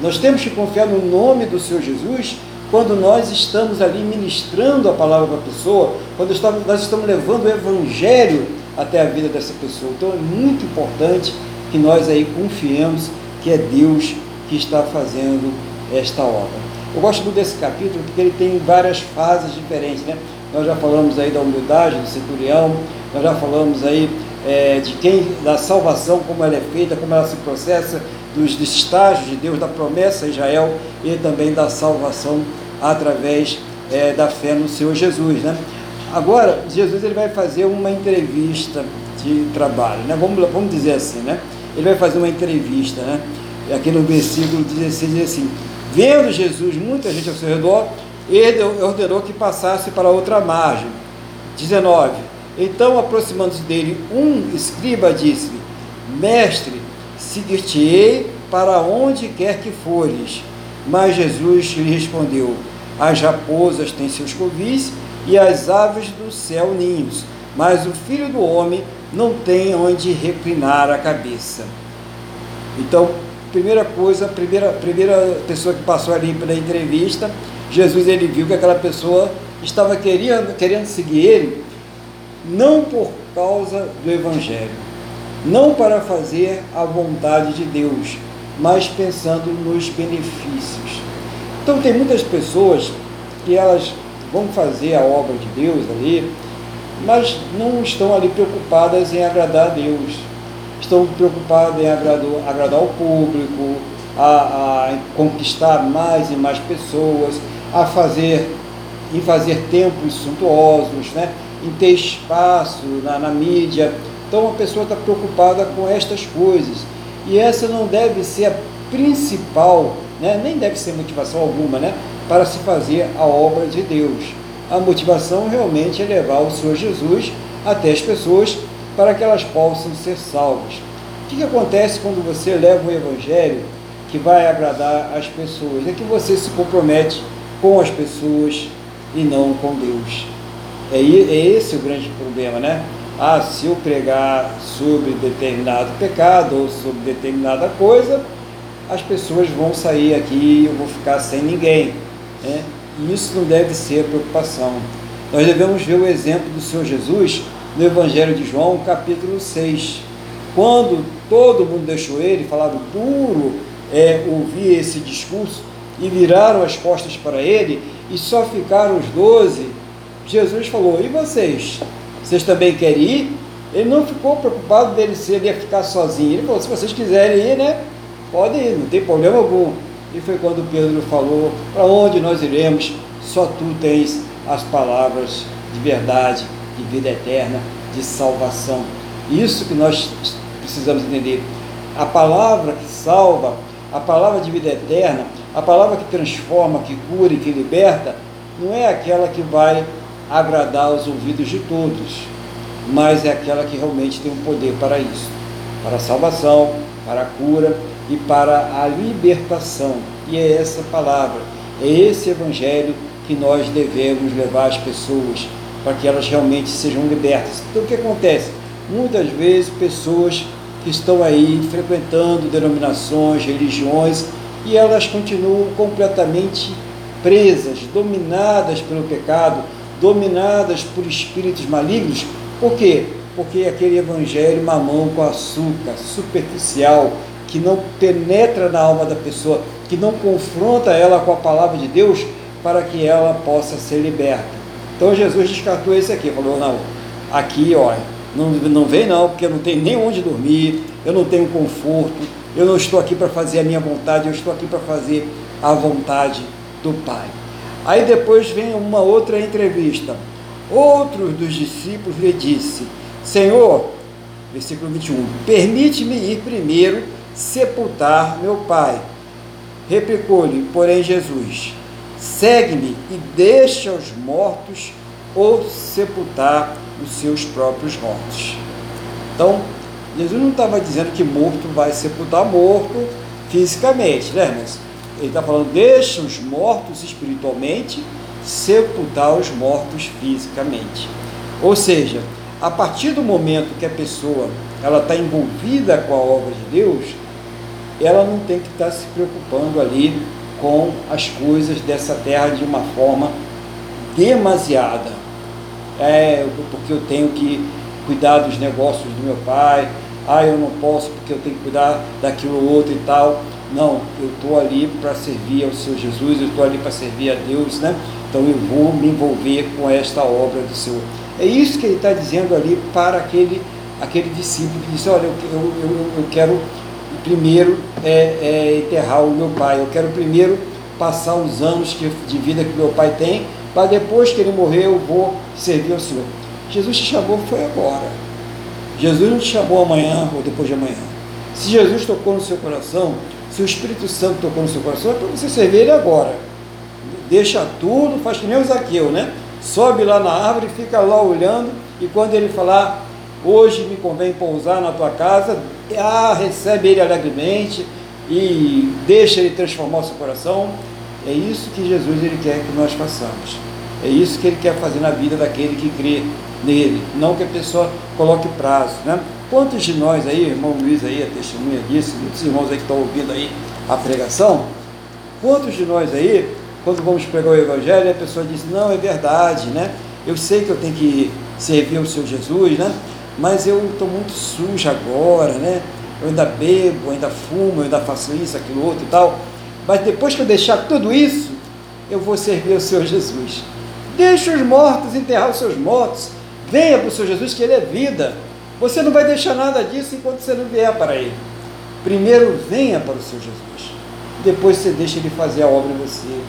Nós temos que confiar no nome do Senhor Jesus quando nós estamos ali ministrando a palavra para a pessoa, quando nós estamos levando o Evangelho até a vida dessa pessoa. Então é muito importante que nós aí confiemos que é Deus que está fazendo esta obra. Eu gosto muito desse capítulo porque ele tem várias fases diferentes, né? Nós já falamos aí da humildade do centurião, nós já falamos aí é, de quem, da salvação, como ela é feita, como ela se processa, dos estágios de Deus, da promessa a Israel e também da salvação através é, da fé no Senhor Jesus, né? Agora, Jesus ele vai fazer uma entrevista de trabalho, né? Vamos, vamos dizer assim, né? Ele vai fazer uma entrevista, né? Aqui no versículo 16 diz assim: Vendo Jesus muita gente ao seu redor, ele ordenou que passasse para outra margem. 19. Então, aproximando-se dele, um escriba disse-lhe: Mestre, seguir-te-ei para onde quer que fores. Mas Jesus lhe respondeu: As raposas têm seus covis e as aves do céu ninhos, mas o filho do homem não tem onde reclinar a cabeça. Então, primeira coisa, primeira, primeira pessoa que passou ali pela entrevista, Jesus ele viu que aquela pessoa estava querendo, querendo seguir ele, não por causa do Evangelho, não para fazer a vontade de Deus, mas pensando nos benefícios. Então tem muitas pessoas que elas vão fazer a obra de Deus ali, mas não estão ali preocupadas em agradar a Deus. Estão preocupadas em agradar, agradar o público, a, a, conquistar mais e mais pessoas, a fazer em fazer templos suntuosos, né? em ter espaço na, na mídia. Então a pessoa está preocupada com estas coisas. E essa não deve ser a principal, né? nem deve ser motivação alguma, né? para se fazer a obra de Deus. A motivação realmente é levar o Senhor Jesus até as pessoas para que elas possam ser salvas. O que, que acontece quando você leva o Evangelho que vai agradar as pessoas? É que você se compromete com as pessoas e não com Deus. É, é esse o grande problema, né? Ah, se eu pregar sobre determinado pecado ou sobre determinada coisa, as pessoas vão sair aqui e eu vou ficar sem ninguém. Né? E isso não deve ser preocupação. Nós devemos ver o exemplo do Senhor Jesus no Evangelho de João, capítulo 6. Quando todo mundo deixou ele, falava duro é, ouvir esse discurso, e viraram as costas para ele, e só ficaram os doze, Jesus falou: E vocês? Vocês também querem ir? Ele não ficou preocupado dele se ele ia ficar sozinho. Ele falou: Se vocês quiserem ir, né? Pode ir, não tem problema algum. E foi quando Pedro falou: Para onde nós iremos? Só tu tens as palavras de verdade, de vida eterna, de salvação. Isso que nós precisamos entender. A palavra que salva, a palavra de vida eterna, a palavra que transforma, que cura e que liberta, não é aquela que vai agradar os ouvidos de todos, mas é aquela que realmente tem um poder para isso para a salvação, para a cura e para a libertação. E é essa palavra, é esse evangelho que nós devemos levar às pessoas para que elas realmente sejam libertas. Então o que acontece? Muitas vezes pessoas que estão aí frequentando denominações, religiões, e elas continuam completamente presas, dominadas pelo pecado, dominadas por espíritos malignos. Por quê? Porque aquele evangelho mamão com açúcar, superficial, que não penetra na alma da pessoa, que não confronta ela com a palavra de Deus para que ela possa ser liberta. Então Jesus descartou esse aqui, falou, não, aqui, olha, não, não vem não, porque eu não tenho nem onde dormir, eu não tenho conforto, eu não estou aqui para fazer a minha vontade, eu estou aqui para fazer a vontade do Pai. Aí depois vem uma outra entrevista. Outro dos discípulos lhe disse: Senhor, versículo 21, permite-me ir primeiro sepultar meu pai. Replicou-lhe, porém, Jesus: Segue-me e deixa os mortos ou sepultar os seus próprios mortos. Então, Jesus não estava dizendo que morto vai sepultar morto fisicamente, né, irmãos? Ele está falando, deixa os mortos espiritualmente sepultar os mortos fisicamente. Ou seja, a partir do momento que a pessoa ela está envolvida com a obra de Deus, ela não tem que estar tá se preocupando ali com as coisas dessa terra de uma forma demasiada. É, porque eu tenho que cuidar dos negócios do meu pai, ah, eu não posso porque eu tenho que cuidar daquilo outro e tal. Não, eu estou ali para servir ao Senhor Jesus, eu estou ali para servir a Deus, né? Então eu vou me envolver com esta obra do Senhor. É isso que ele está dizendo ali para aquele, aquele discípulo que disse, olha, eu, eu, eu, eu quero primeiro é, é, enterrar o meu pai, eu quero primeiro passar os anos que, de vida que meu pai tem, para depois que ele morrer eu vou servir ao Senhor. Jesus te chamou foi agora. Jesus não te chamou amanhã ou depois de amanhã. Se Jesus tocou no seu coração, se o Espírito Santo tocou no seu coração, é para você servir ele agora. Deixa tudo, faz que nem o Zaqueu, né? Sobe lá na árvore, fica lá olhando, e quando ele falar, hoje me convém pousar na tua casa, ah, recebe ele alegremente e deixa ele transformar o seu coração. É isso que Jesus ele quer que nós façamos. É isso que ele quer fazer na vida daquele que crê nele, não que a pessoa coloque prazo, né? Quantos de nós aí, irmão Luiz aí, a testemunha disso, muitos irmãos aí que estão ouvindo aí a pregação, quantos de nós aí, quando vamos pregar o Evangelho, a pessoa diz, não, é verdade, né? Eu sei que eu tenho que servir ao Senhor Jesus, né? Mas eu estou muito sujo agora, né? Eu ainda bebo, ainda fumo, ainda faço isso, aquilo outro e tal. Mas depois que eu deixar tudo isso, eu vou servir ao Senhor Jesus. Deixe os mortos enterrar os seus mortos. Venha para o Senhor Jesus, que Ele é vida. Você não vai deixar nada disso enquanto você não vier para Ele. Primeiro venha para o Senhor Jesus. Depois você deixa Ele fazer a obra em você.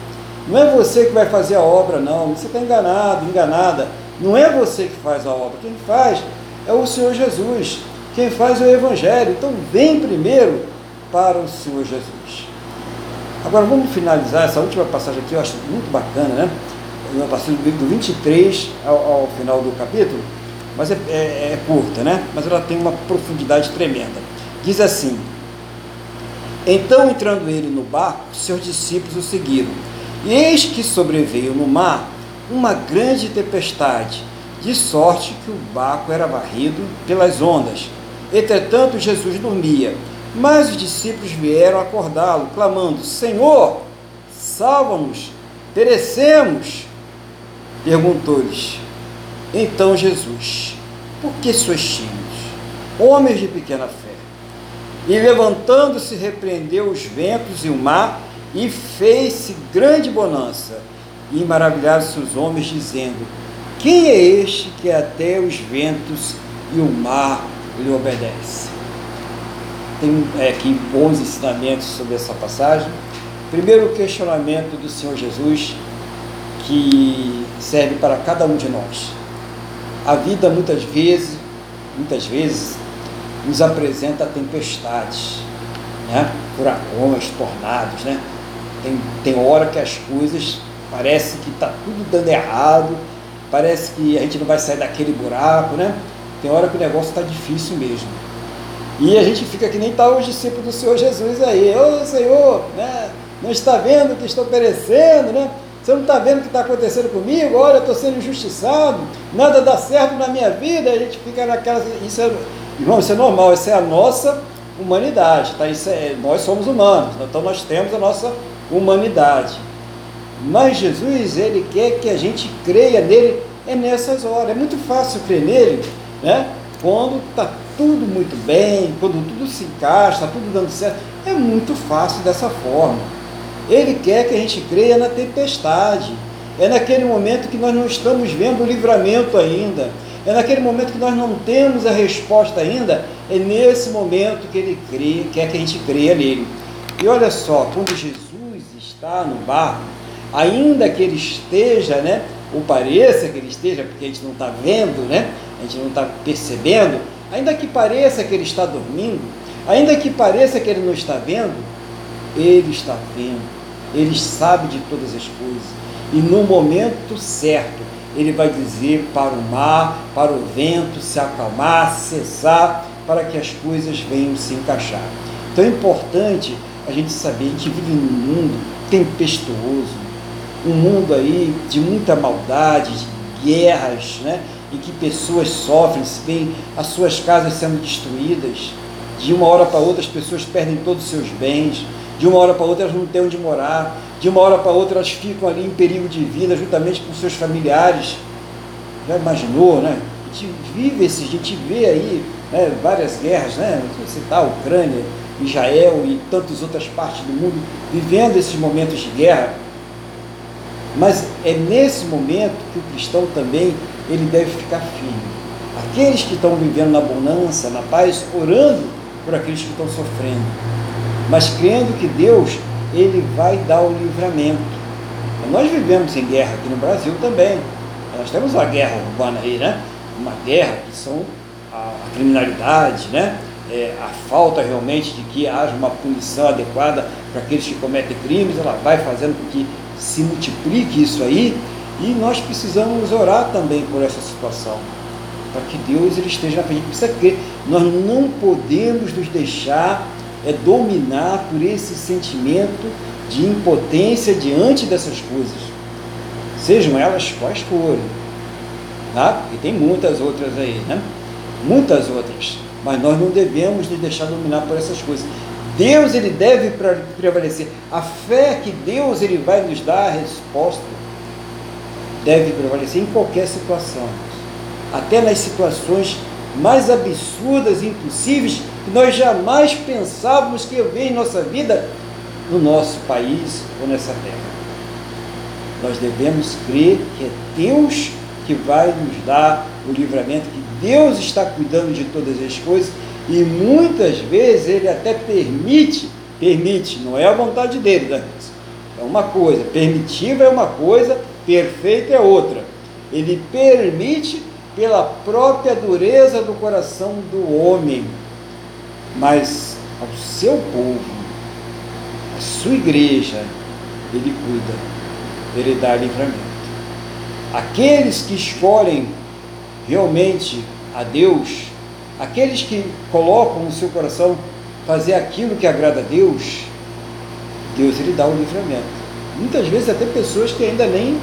Não é você que vai fazer a obra, não. Você está enganado, enganada. Não é você que faz a obra. Quem faz é o Senhor Jesus. Quem faz é o Evangelho. Então vem primeiro para o Senhor Jesus. Agora vamos finalizar essa última passagem aqui, eu acho muito bacana, né? Eu passei do 23 ao, ao final do capítulo mas é, é, é curta, né? Mas ela tem uma profundidade tremenda. Diz assim: Então entrando ele no barco, seus discípulos o seguiram. E eis que sobreveio no mar uma grande tempestade, de sorte que o barco era varrido pelas ondas. Entretanto, Jesus dormia. Mas os discípulos vieram acordá-lo, clamando: Senhor, salva-nos, perecemos. Perguntou-lhes: então Jesus, por que sois tímidos, homens de pequena fé? E levantando-se, repreendeu os ventos e o mar, e fez-se grande bonança. E maravilharam-se os homens, dizendo: Quem é este que até os ventos e o mar lhe obedece? Tem é, aqui bons ensinamentos sobre essa passagem. Primeiro, o questionamento do Senhor Jesus, que serve para cada um de nós a vida muitas vezes, muitas vezes, nos apresenta tempestades, né? furacões, tornados, né? Tem, tem hora que as coisas parece que está tudo dando errado, parece que a gente não vai sair daquele buraco, né? Tem hora que o negócio está difícil mesmo. E a gente fica que nem está os discípulos do Senhor Jesus aí, ô Senhor, né? não está vendo que estou perecendo, né? Você não está vendo o que está acontecendo comigo? Olha, eu estou sendo injustiçado, nada dá certo na minha vida, a gente fica naquela. Isso é, irmão, isso é normal, isso é a nossa humanidade, tá? Isso é, nós somos humanos, então nós temos a nossa humanidade. Mas Jesus, ele quer que a gente creia nele é nessas horas. É muito fácil crer nele, né? Quando está tudo muito bem, quando tudo se encaixa, está tudo dando certo. É muito fácil dessa forma. Ele quer que a gente creia na tempestade. É naquele momento que nós não estamos vendo o livramento ainda. É naquele momento que nós não temos a resposta ainda. É nesse momento que ele crê, quer que a gente creia nele. E olha só, quando Jesus está no barco, ainda que ele esteja, né, ou pareça que ele esteja, porque a gente não está vendo, né, a gente não está percebendo, ainda que pareça que ele está dormindo, ainda que pareça que ele não está vendo, ele está vendo, ele sabe de todas as coisas, e no momento certo, ele vai dizer para o mar, para o vento se acalmar, cessar, para que as coisas venham se encaixar. Então é importante a gente saber, gente vive num mundo tempestuoso, um mundo aí de muita maldade, de guerras, né? em que pessoas sofrem, se veem as suas casas sendo destruídas, de uma hora para outra as pessoas perdem todos os seus bens, de uma hora para outra elas não têm onde morar, de uma hora para outra elas ficam ali em perigo de vida, juntamente com seus familiares. Já imaginou, né? A gente vive esse, a gente vê aí né, várias guerras, né? Você a Ucrânia, Israel e tantas outras partes do mundo vivendo esses momentos de guerra. Mas é nesse momento que o cristão também ele deve ficar firme. Aqueles que estão vivendo na bonança, na paz, orando por aqueles que estão sofrendo, mas crendo que Deus ele vai dar o livramento. Nós vivemos em guerra aqui no Brasil também. Nós temos uma guerra urbana aí, né? Uma guerra que são a, criminalidade, né? É, a falta realmente de que haja uma punição adequada para aqueles que cometem crimes, ela vai fazendo com que se multiplique isso aí e nós precisamos orar também por essa situação, para que Deus ele esteja na frente. Precisa crer. Nós não podemos nos deixar é, dominar por esse sentimento de impotência diante dessas coisas, sejam elas quais forem. Tá? E tem muitas outras aí, né? Muitas outras. Mas nós não devemos nos deixar dominar por essas coisas. Deus ele deve prevalecer. A fé que Deus ele vai nos dar a resposta deve prevalecer em qualquer situação, até nas situações mais absurdas e impossíveis nós jamais pensávamos que ia ver em nossa vida no nosso país ou nessa terra. Nós devemos crer que é Deus que vai nos dar o livramento, que Deus está cuidando de todas as coisas e muitas vezes Ele até permite, permite, não é a vontade dele, né? é uma coisa, permitiva é uma coisa, perfeita é outra. Ele permite pela própria dureza do coração do homem, mas ao seu povo, à sua igreja, ele cuida, ele dá livramento. Aqueles que escolhem realmente a Deus, aqueles que colocam no seu coração fazer aquilo que agrada a Deus, Deus ele dá o livramento. Muitas vezes até pessoas que ainda nem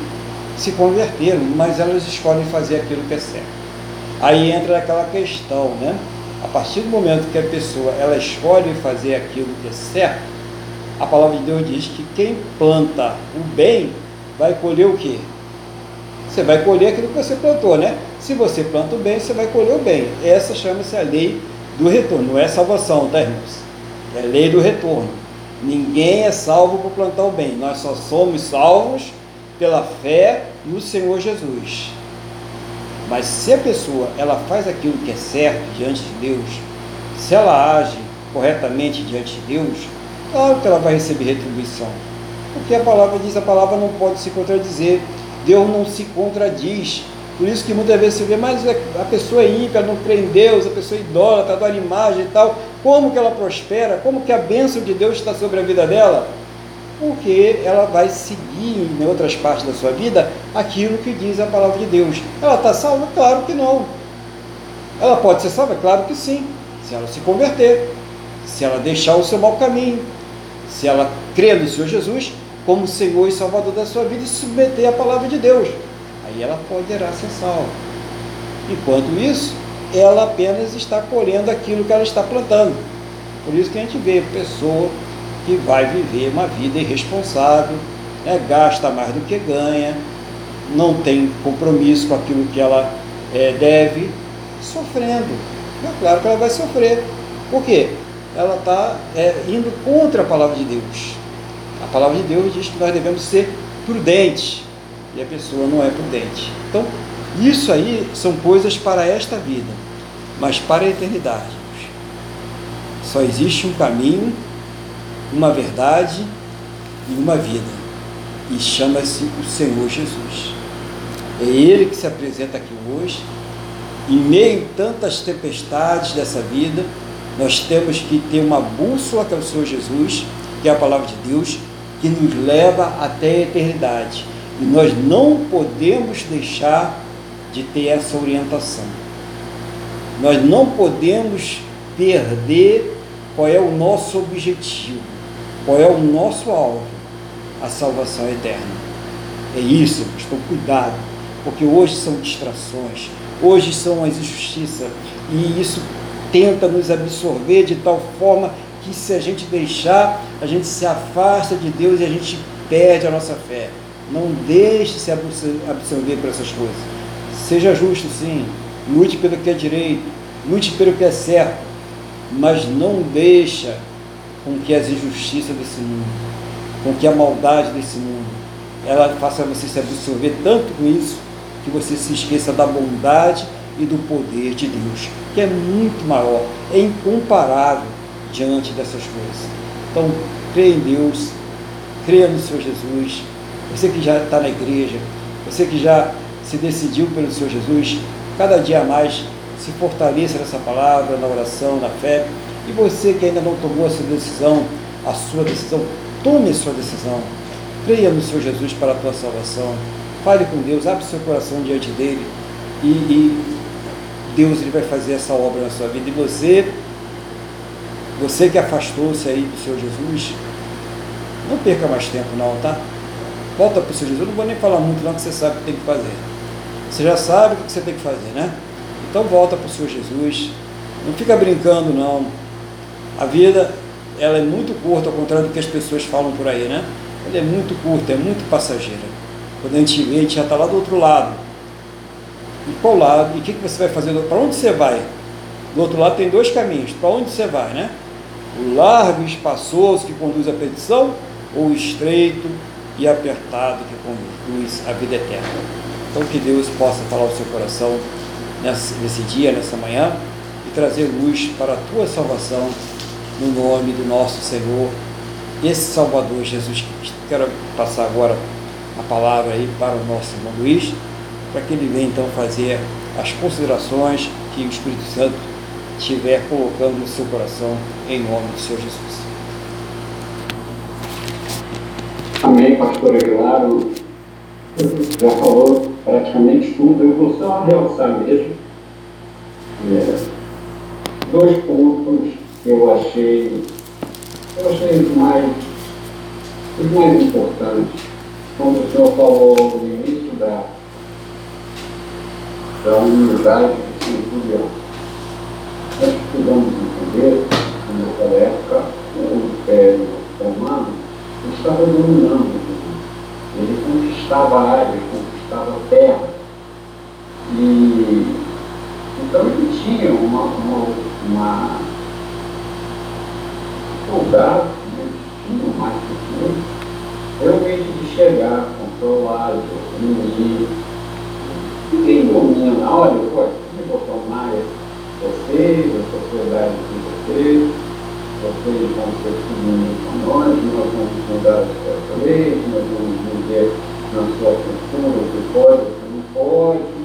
se converteram, mas elas escolhem fazer aquilo que é certo. Aí entra aquela questão, né? A partir do momento que a pessoa ela escolhe fazer aquilo que é certo, a palavra de Deus diz que quem planta o bem vai colher o quê? Você vai colher aquilo que você plantou, né? Se você planta o bem, você vai colher o bem. Essa chama-se a lei do retorno. Não é salvação, tá, irmãos? É lei do retorno. Ninguém é salvo por plantar o bem. Nós só somos salvos pela fé no Senhor Jesus. Mas se a pessoa ela faz aquilo que é certo diante de Deus, se ela age corretamente diante de Deus, claro que ela vai receber retribuição. Porque a palavra diz, a palavra não pode se contradizer. Deus não se contradiz. Por isso que muitas vezes você vê, mas a pessoa é ímpia, não crê em Deus, a pessoa é idólatra, adora imagem e tal. Como que ela prospera? Como que a bênção de Deus está sobre a vida dela? Porque ela vai seguir em outras partes da sua vida aquilo que diz a palavra de Deus. Ela está salva? Claro que não. Ela pode ser salva? Claro que sim, se ela se converter, se ela deixar o seu mau caminho, se ela crer no Senhor Jesus como Senhor e Salvador da sua vida e submeter à palavra de Deus. Aí ela poderá ser salva. Enquanto isso, ela apenas está colhendo aquilo que ela está plantando. Por isso que a gente vê pessoa que vai viver uma vida irresponsável, né, gasta mais do que ganha, não tem compromisso com aquilo que ela é, deve, sofrendo. É claro que ela vai sofrer. Por quê? Ela está é, indo contra a palavra de Deus. A palavra de Deus diz que nós devemos ser prudentes e a pessoa não é prudente. Então, isso aí são coisas para esta vida, mas para a eternidade. Só existe um caminho, uma verdade e uma vida. E chama-se o Senhor Jesus. É Ele que se apresenta aqui hoje. Em meio a tantas tempestades dessa vida, nós temos que ter uma bússola que é o Senhor Jesus, que é a palavra de Deus, que nos leva até a eternidade. E nós não podemos deixar de ter essa orientação. Nós não podemos perder qual é o nosso objetivo, qual é o nosso alvo, a salvação eterna. É isso, estou cuidado, porque hoje são distrações, hoje são as injustiças, e isso tenta nos absorver de tal forma que se a gente deixar, a gente se afasta de Deus e a gente perde a nossa fé. Não deixe se absorver por essas coisas. Seja justo, sim. Lute pelo que é direito. Lute pelo que é certo. Mas não deixa com que as injustiças desse mundo, com que a maldade desse mundo, ela faça você se absorver tanto com isso que você se esqueça da bondade e do poder de Deus, que é muito maior, é incomparável diante dessas coisas. Então, creia em Deus, creia no Senhor Jesus. Você que já está na igreja, você que já se decidiu pelo Senhor Jesus, cada dia mais se fortaleça nessa palavra, na oração, na fé. E você que ainda não tomou a sua decisão, a sua decisão, tome a sua decisão. Creia no Senhor Jesus para a tua salvação. Fale com Deus, abre seu coração diante dele e, e Deus ele vai fazer essa obra na sua vida. E você você que afastou-se aí do Senhor Jesus, não perca mais tempo não, tá? Volta para o Senhor Jesus. Eu não vou nem falar muito não, que você sabe o que tem que fazer. Você já sabe o que você tem que fazer, né? Então volta para o Senhor Jesus. Não fica brincando não. A vida, ela é muito curta, ao contrário do que as pessoas falam por aí, né? Ela é muito curta, é muito passageira. Quando a gente vê, a gente já está lá do outro lado. E qual lado? E o que, que você vai fazer? Para onde você vai? Do outro lado tem dois caminhos. Para onde você vai, né? o largo e espaçoso que conduz à perdição, ou o estreito e apertado que conduz à vida eterna. Então que Deus possa falar ao seu coração nesse, nesse dia, nessa manhã, e trazer luz para a tua salvação no nome do nosso Senhor, esse Salvador Jesus Cristo. Quero passar agora a palavra aí para o nosso irmão Luiz, para que ele venha então fazer as considerações que o Espírito Santo estiver colocando no seu coração, em nome do Senhor Jesus. Amém, pastor Aguilar. Já falou praticamente tudo. Eu vou só realçar mesmo é, dois pontos eu achei, eu achei mais, os mais importantes. Quando o senhor falou no início da, da humildade do centurião nós precisamos entender que nessa época o Império Romano estava dominando. Ele conquistava áreas, conquistava terra. E então ele tinha uma, uma, uma soldado, eles tinham mais pessoas, realmente de chegar, controlar, diminuir. Ninguém domina, olha, pode botar mais vocês, a sociedade de vocês, vocês vão ser seguindo com nós, nós vamos mudar as suas leis, nós vamos viver na sua cultura o que pode, o que não pode.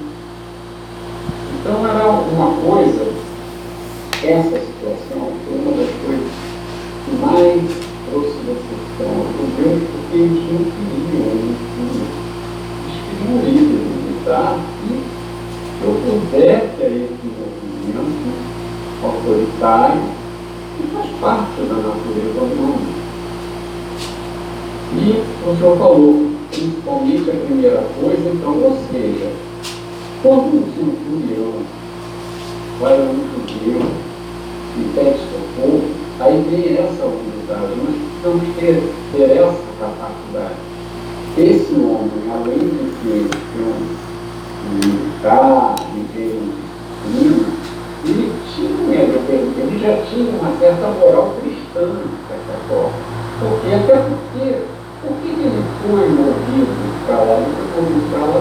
Então era uma coisa, essa situação foi uma das coisas mais trouxe decepção ao governo, porque eles não queriam, eles queriam um líder militar que propusesse a esse movimento autoritário que faz parte da natureza humana. E o senhor falou, principalmente a primeira coisa, então, ou seja, quando um centurião vai a um judeu e pede socorro, aí vem essa autoridade. Nós precisamos ter, ter essa capacidade. esse homem, além de ter um militar, de ter um ele tinha, ele já tinha uma certa moral cristã, de certa forma. Porque, até porque, por que ele foi movido para lá? Ele foi movido para lá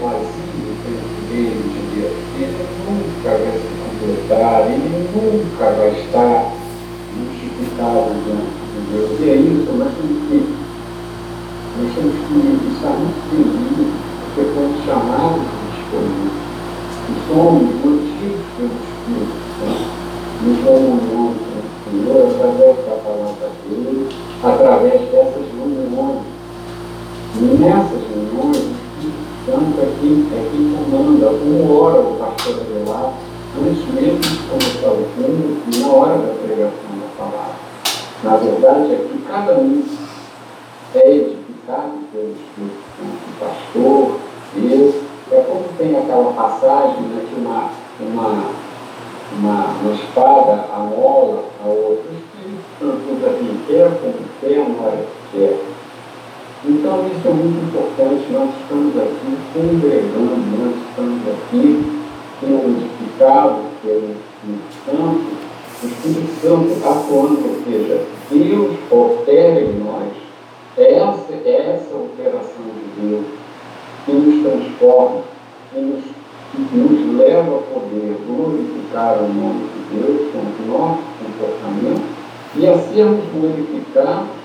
vazio dele de Deus, ele nunca vai se completar, ele nunca vai estar justificado diante de Deus. E é isso, nós temos que, nós temos que estar muito felizes, porque fomos chamados de escolhidos, e somos Uma hora o pastor Adelar, antes mesmo de começar o fundo, e na hora da pregação da palavra. Na verdade, é que cada um é edificado pelo Espírito Santo, pastor, Deus. É como tem aquela passagem né, que uma, uma uma, uma espada amola a outra. O Espírito Santo quem quer, como quer, na hora que quer. Então isso é muito importante, nós estamos aqui congregando, nós estamos aqui edificados pelo Espírito Santo, o Espírito Santo atuando, ou seja, Deus opera em nós. Essa, essa operação de Deus que nos transforma, que nos que nos leva a poder glorificar o nome de Deus com o nosso comportamento e a sermos glorificados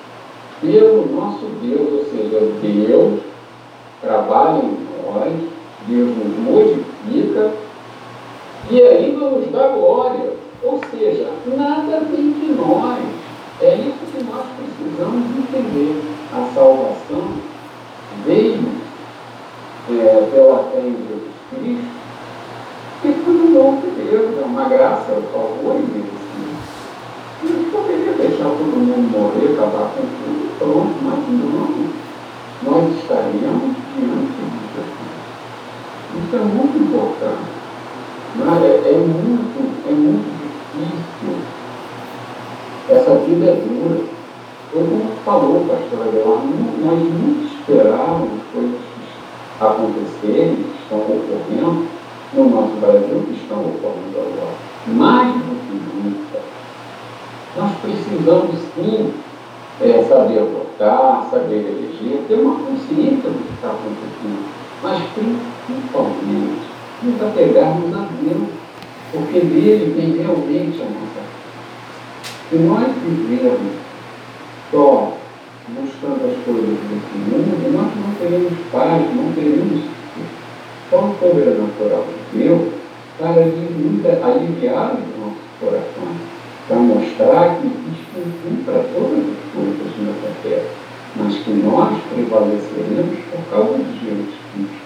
pelo nosso Deus, ou seja, Deus trabalha em nós, Deus nos modifica e ainda nos dá glória. Ou seja, nada vem de nós. É isso que nós precisamos entender. A salvação veio é, pela fé em Jesus Cristo, que foi um dom de Deus, é uma graça, um favor imerecido. Deus poderia deixar todo mundo morrer, acabar com tudo, pronto, mas não. Nós estaríamos diante de Jesus. Isso é muito importante. Mas é, é, muito, é muito vida é dura. Foi como falou pastor Aguilar, nós não esperávamos coisas acontecerem, que estão ocorrendo no nosso Brasil, que estão ocorrendo agora. Mais do que nunca, nós precisamos sim é, saber votar, saber eleger, ter uma consciência do que está acontecendo, mas principalmente nos apegarmos a Deus, porque dele vem realmente a nossa Se nós vivermos só buscando as coisas desse mundo, nós não teremos paz, não teremos só o sobrenatural de Deus para aliviar os nossos corações, para mostrar que existe um para todas as coisas nessa terra, mas que nós prevaleceremos por causa de Jesus Cristo,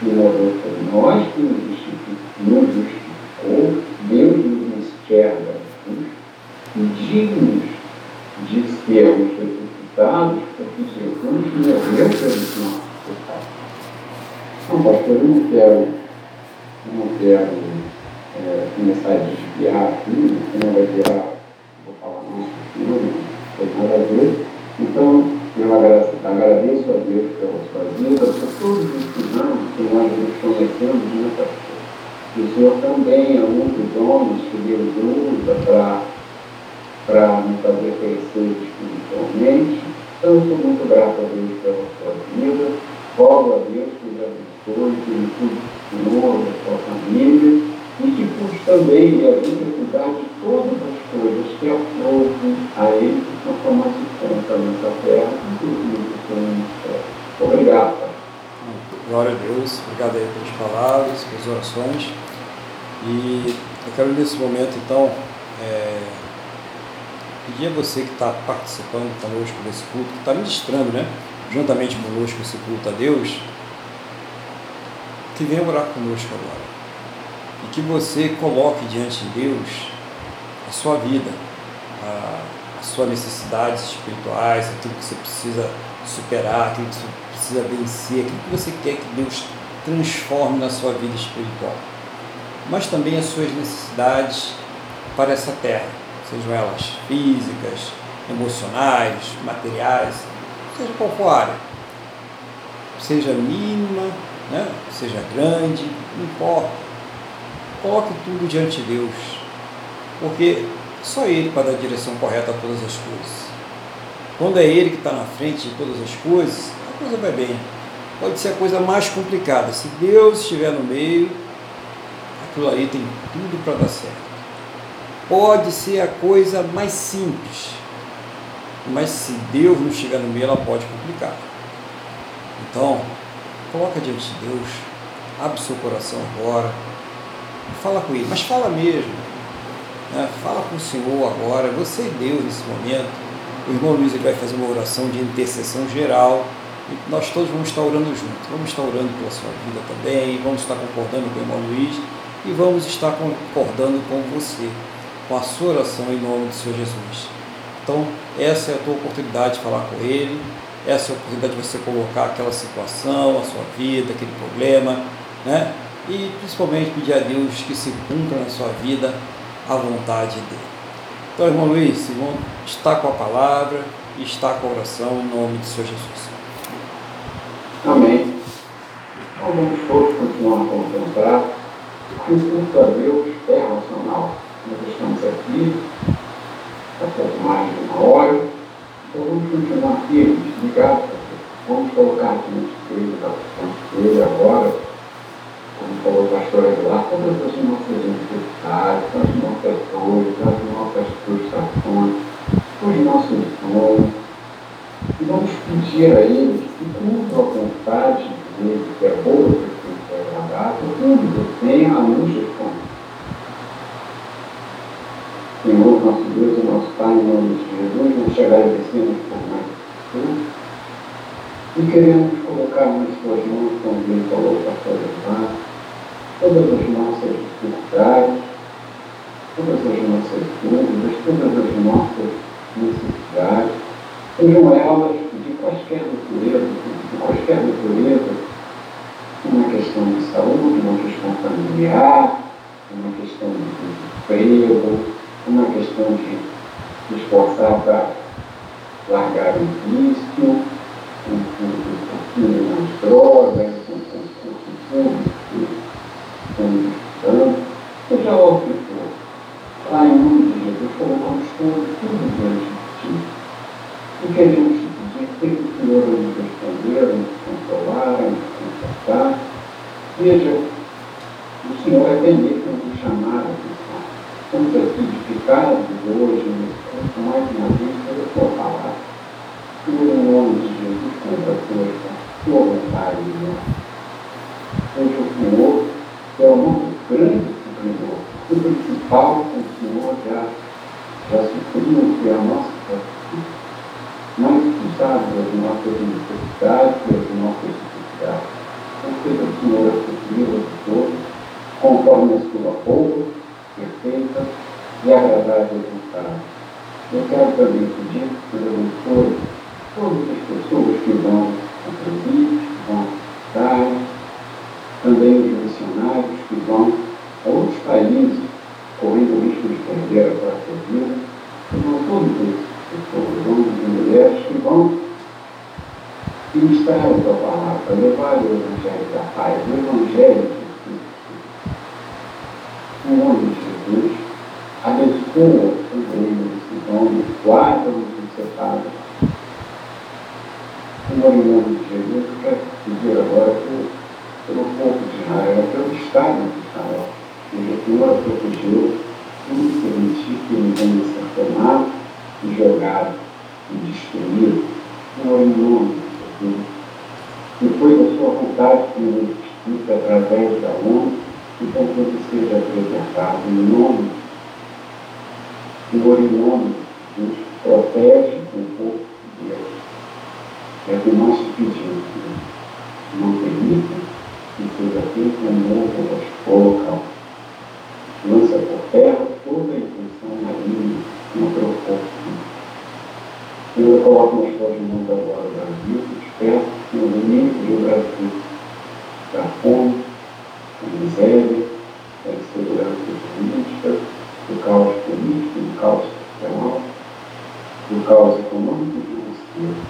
que morreu por nós, que nos justificou, Deus nos enxerga e dignos de sermos ressuscitados, porque Jesus morreu pelos nossos pecados. Não, pastor, eu não quero, não quero é, começar a desviar aqui, não vai virar, vou falar mais aqui, não tem nada a ver. Então, eu agradeço a Deus pela sua vida, por todos os anos que nós nos conhecemos nessa o Senhor também é um dos homens que Deus usa para nos fazer crescer espiritualmente. Então, eu sou muito grato a Deus pela sua vida. Rogo a Deus que lhe abençoe, que lhe cuide do Senhor, da sua família, e que cuide também ajude a cuidar de todas as coisas que aprovem a Ele, que são tomar-se conta nessa terra, inclusive seu ministério. Obrigado. Glória a Deus, obrigado aí pelas palavras, pelas orações. E eu quero nesse momento então é, pedir a você que está participando conosco desse culto, que está ministrando, né? juntamente conosco esse culto a Deus, que venha orar conosco agora. E que você coloque diante de Deus a sua vida, a, as suas necessidades espirituais, aquilo que você precisa superar, aquilo que você precisa vencer, aquilo que você quer que Deus transforme na sua vida espiritual. Mas também as suas necessidades para essa terra, sejam elas físicas, emocionais, materiais, seja qual for a área, seja mínima, né? seja grande, não importa. Coloque tudo diante de Deus, porque só Ele para dar a direção correta a todas as coisas. Quando é Ele que está na frente de todas as coisas, a coisa vai bem. Pode ser a coisa mais complicada. Se Deus estiver no meio, aquilo aí tem tudo para dar certo. Pode ser a coisa mais simples, mas se Deus não chegar no meio, ela pode complicar. Então, coloca diante de Deus, abre seu coração agora, fala com Ele, mas fala mesmo. Né? Fala com o Senhor agora, você e Deus nesse momento. O irmão Luiz vai fazer uma oração de intercessão geral e nós todos vamos estar orando juntos. Vamos estar orando pela sua vida também, vamos estar concordando com o irmão Luiz e vamos estar concordando com você, com a sua oração em nome do Senhor Jesus. Então, essa é a tua oportunidade de falar com Ele, essa é a oportunidade de você colocar aquela situação, a sua vida, aquele problema, né? E principalmente pedir a Deus que se cumpra na sua vida a vontade dele. Então, irmão Luiz, irmão, está com a palavra está com a oração em nome de Senhor Jesus. Amém. Então vamos todos continuar a contemplar que o culto a Deus é racional. Nós estamos aqui há mais de uma hora. Então vamos continuar firmes, ligados. Vamos colocar aqui no espelho da dele agora, como falou o pastor Aguilar, todas as nossas necessidades, as nossas dores, as nossas frustrações, os nossos sonhos. E vamos pedir a Ele que cumpra a vontade dele, que é boa, que é agradável, tudo que tenha a nos responder. Senhor, nosso Deus e nosso Pai, em nome de Jesus, nós te agradecemos por mais tudo e queremos colocar nas suas mãos, como bem falou o pastor Levar, todas as nossas dificuldades, todas as nossas dúvidas, todas as nossas necessidades, sejam elas de quaisquer natureza, de quaisquer natureza, uma questão de saúde, uma questão familiar, uma questão de emprego, uma questão de se esforçar para largar o vício, um, um, nas drogas, um concurso um tanto, seja que for. Lá em nome de Jesus, tudo, tudo diante de ti. E queremos te pedir o Senhor nos responder, nos consolar, nos. Veja, o Senhor é bendito nos chamar a atenção. Estamos aqui edificados hoje, nesse mais uma vez, pela tua palavra. Que em nome de Jesus, cumpra a tua, vontade, Senhor. O Senhor, é o nosso grande supridor. O principal que o Senhor já, já supriu, que é a nossa mas tu sabes as nossas necessidades, as nossas dificuldades. Ou seja, o Senhor é suprir de todos, conforme a sua boa, perfeita e agradável vontade. Eu quero também pedir que Deus abençoe todas as pessoas que vão presídio, que vão a os missionários que vão a outros países, correndo o risco de perder a própria vida, vão todos esses homens e mulheres que vão ministrar a palavra, levar o Evangelho da paz, o Evangelho de Cristo. Em nome de Jesus, abençoa os que vão, guarda-nos e separa. Em nome de Jesus, eu quero pedir agora pelo, povo de Israel, pelo Estado de Israel, o Senhor protegeu, não permitir que ele venha ser tomado e jogado e destruído. Senhor, em nome de Jesus, que foi da sua vontade que nos explica através da ONU, então que ele seja preservado em nome de Senhor, em nome de Jesus, protege o povo de Deus. É o que nós pedimos, Senhor. Não permita que seja feito um novo holocausto. Lança por terra toda a intenção maligna contra o. Senhor, eu coloco nas tuas mãos agora o Brasil, espero que o inimigo do Brasil, da fome, da miséria, da insegurança política, do caos político, do caos social, do caos econômico e financeiro.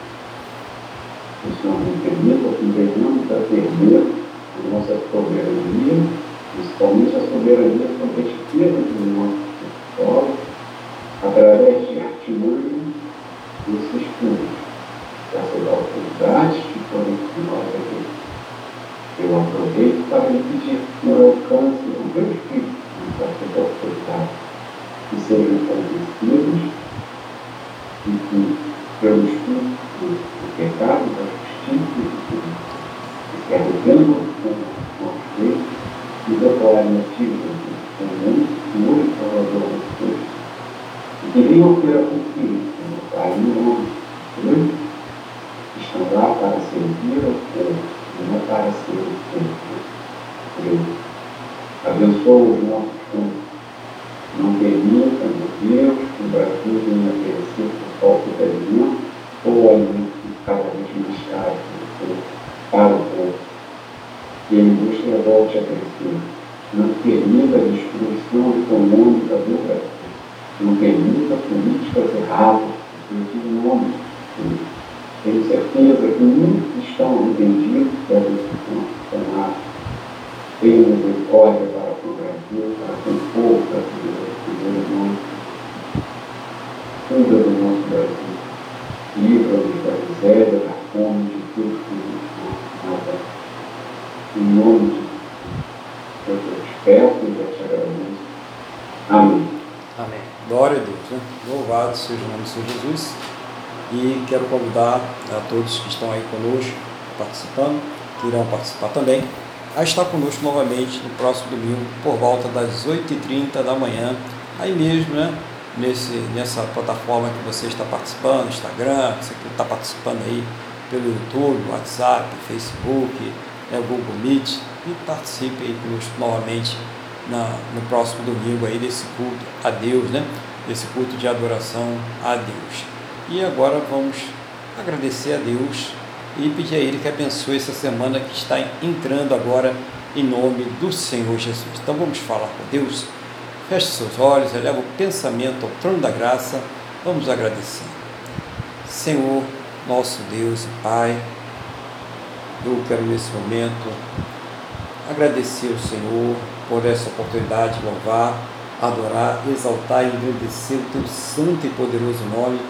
O Senhor me permita que venhamos a ter medo da nossa soberania, principalmente a soberania a esquerda do nosso território, através de artimanhas desses estudos, dessas autoridades que foram que nós aqui. Eu aproveito para lhe pedir que o alcance o meu espírito dessas autoridades, que sejam convencidos e que, pelo espírito do pecado, da justiça e do carregando nossos feitos, e declarem a Ti, Jesus, como único e Salvador de Deus, e que venham ter a confiança, meu Pai, em nome de Deus, que estão lá para servir ao povo, e não para ser servido. Abençoa os nossos fundos. Não permita, Que a indústria volte a crescer. Não permita a destruição econômica do Brasil. Não permita políticas erradas, em nome de Tenho certeza que muitos estão arrependidos dessa decisão tomada. Tenha misericórdia quero convidar a todos que estão aí conosco, participando, que irão participar também, a estar conosco novamente no próximo domingo, por volta das 8h30 da manhã, aí mesmo, né? Nesse, nessa plataforma que você está participando, Instagram, você que está participando aí pelo YouTube, WhatsApp, Facebook, né, Google Meet, e participe aí conosco novamente na, no próximo domingo aí desse culto a Deus, né? Desse culto de adoração a Deus. E agora vamos agradecer a Deus e pedir a Ele que abençoe essa semana que está entrando agora em nome do Senhor Jesus. Então vamos falar com Deus. Feche seus olhos, eleva o pensamento ao trono da graça Vamos agradecer. Senhor, nosso Deus e Pai, eu quero nesse momento agradecer ao Senhor por essa oportunidade de louvar, adorar, exaltar e engrandecer o teu santo e poderoso nome,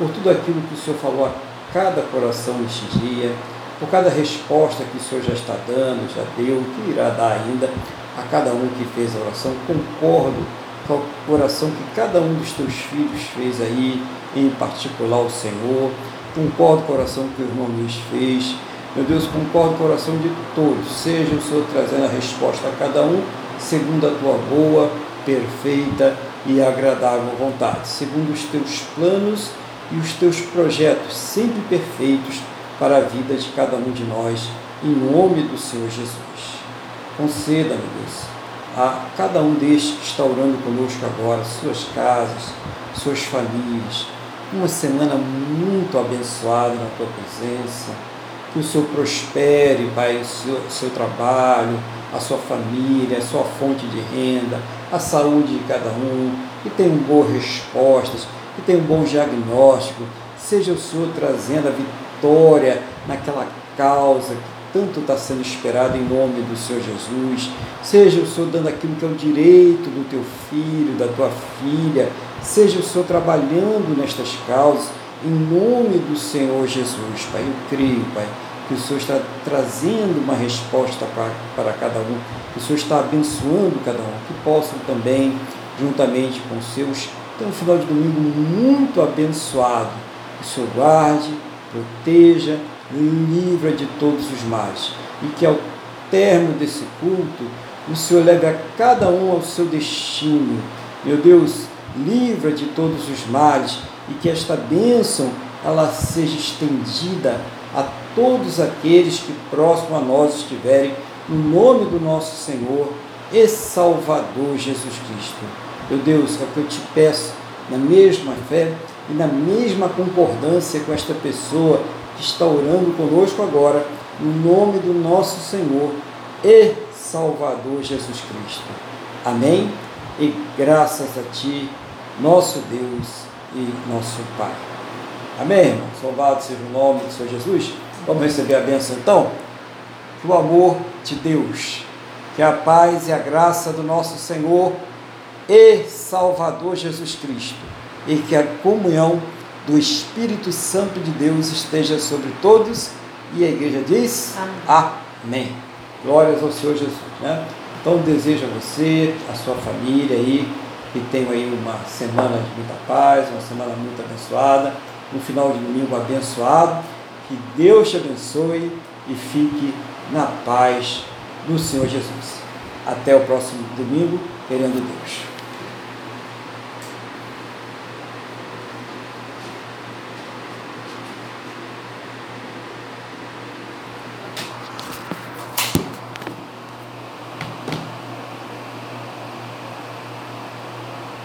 por tudo aquilo que o Senhor falou a cada coração neste dia, por cada resposta que o Senhor já está dando, já deu, que irá dar ainda a cada um que fez a oração. Concordo com a oração que cada um dos teus filhos fez aí, em particular o Senhor. Concordo com a oração que o irmão Luiz fez meu Deus, concordo com o coração de todos. Seja o Senhor trazendo a resposta a cada um, segundo a tua boa, perfeita e agradável vontade, segundo os teus planos e os teus projetos sempre perfeitos para a vida de cada um de nós, em nome do Senhor Jesus. Conceda, meu Deus, a cada um destes que está orando conosco agora, suas casas, suas famílias, uma semana muito abençoada na tua presença que o Senhor prospere, Pai, o seu, seu trabalho, a sua família, a sua fonte de renda, a saúde de cada um, que tenham boas respostas, que tenham um bom diagnóstico, seja o Senhor trazendo a vitória naquela causa que tanto está sendo esperado em nome do Senhor Jesus, seja o Senhor dando aquilo que é o direito do teu filho, da tua filha, seja o Senhor trabalhando nestas causas, em nome do Senhor Jesus, Pai, eu creio, Pai, que o Senhor está trazendo uma resposta para, para cada um, que o Senhor está abençoando cada um, que possam também, juntamente com seus, ter um final de domingo muito abençoado. Que o Senhor guarde, proteja, livra de todos os males. E que ao término desse culto, o Senhor leve a cada um ao seu destino. Meu Deus, livra de todos os males e que esta bênção ela seja estendida a todos aqueles que próximo a nós estiverem, no nome do nosso Senhor e Salvador Jesus Cristo. Meu Deus, é o que eu te peço, na mesma fé e na mesma concordância com esta pessoa que está orando conosco agora, no nome do nosso Senhor e Salvador Jesus Cristo. Amém? E graças a Ti, nosso Deus e nosso Pai. Amém, irmãos? Louvado seja o nome do Senhor Jesus. Vamos receber a bênção então? Que o amor de Deus, que a paz e a graça do nosso Senhor e Salvador Jesus Cristo, e que a comunhão do Espírito Santo de Deus esteja sobre todos. E a igreja diz: Amém. Amém. Glórias ao Senhor Jesus. Né? Então desejo a você, a sua família aí, que tenham aí uma semana de muita paz, uma semana muito abençoada, um final de domingo abençoado. Que Deus te abençoe e fique na paz do Senhor Jesus. Até o próximo domingo, querendo Deus.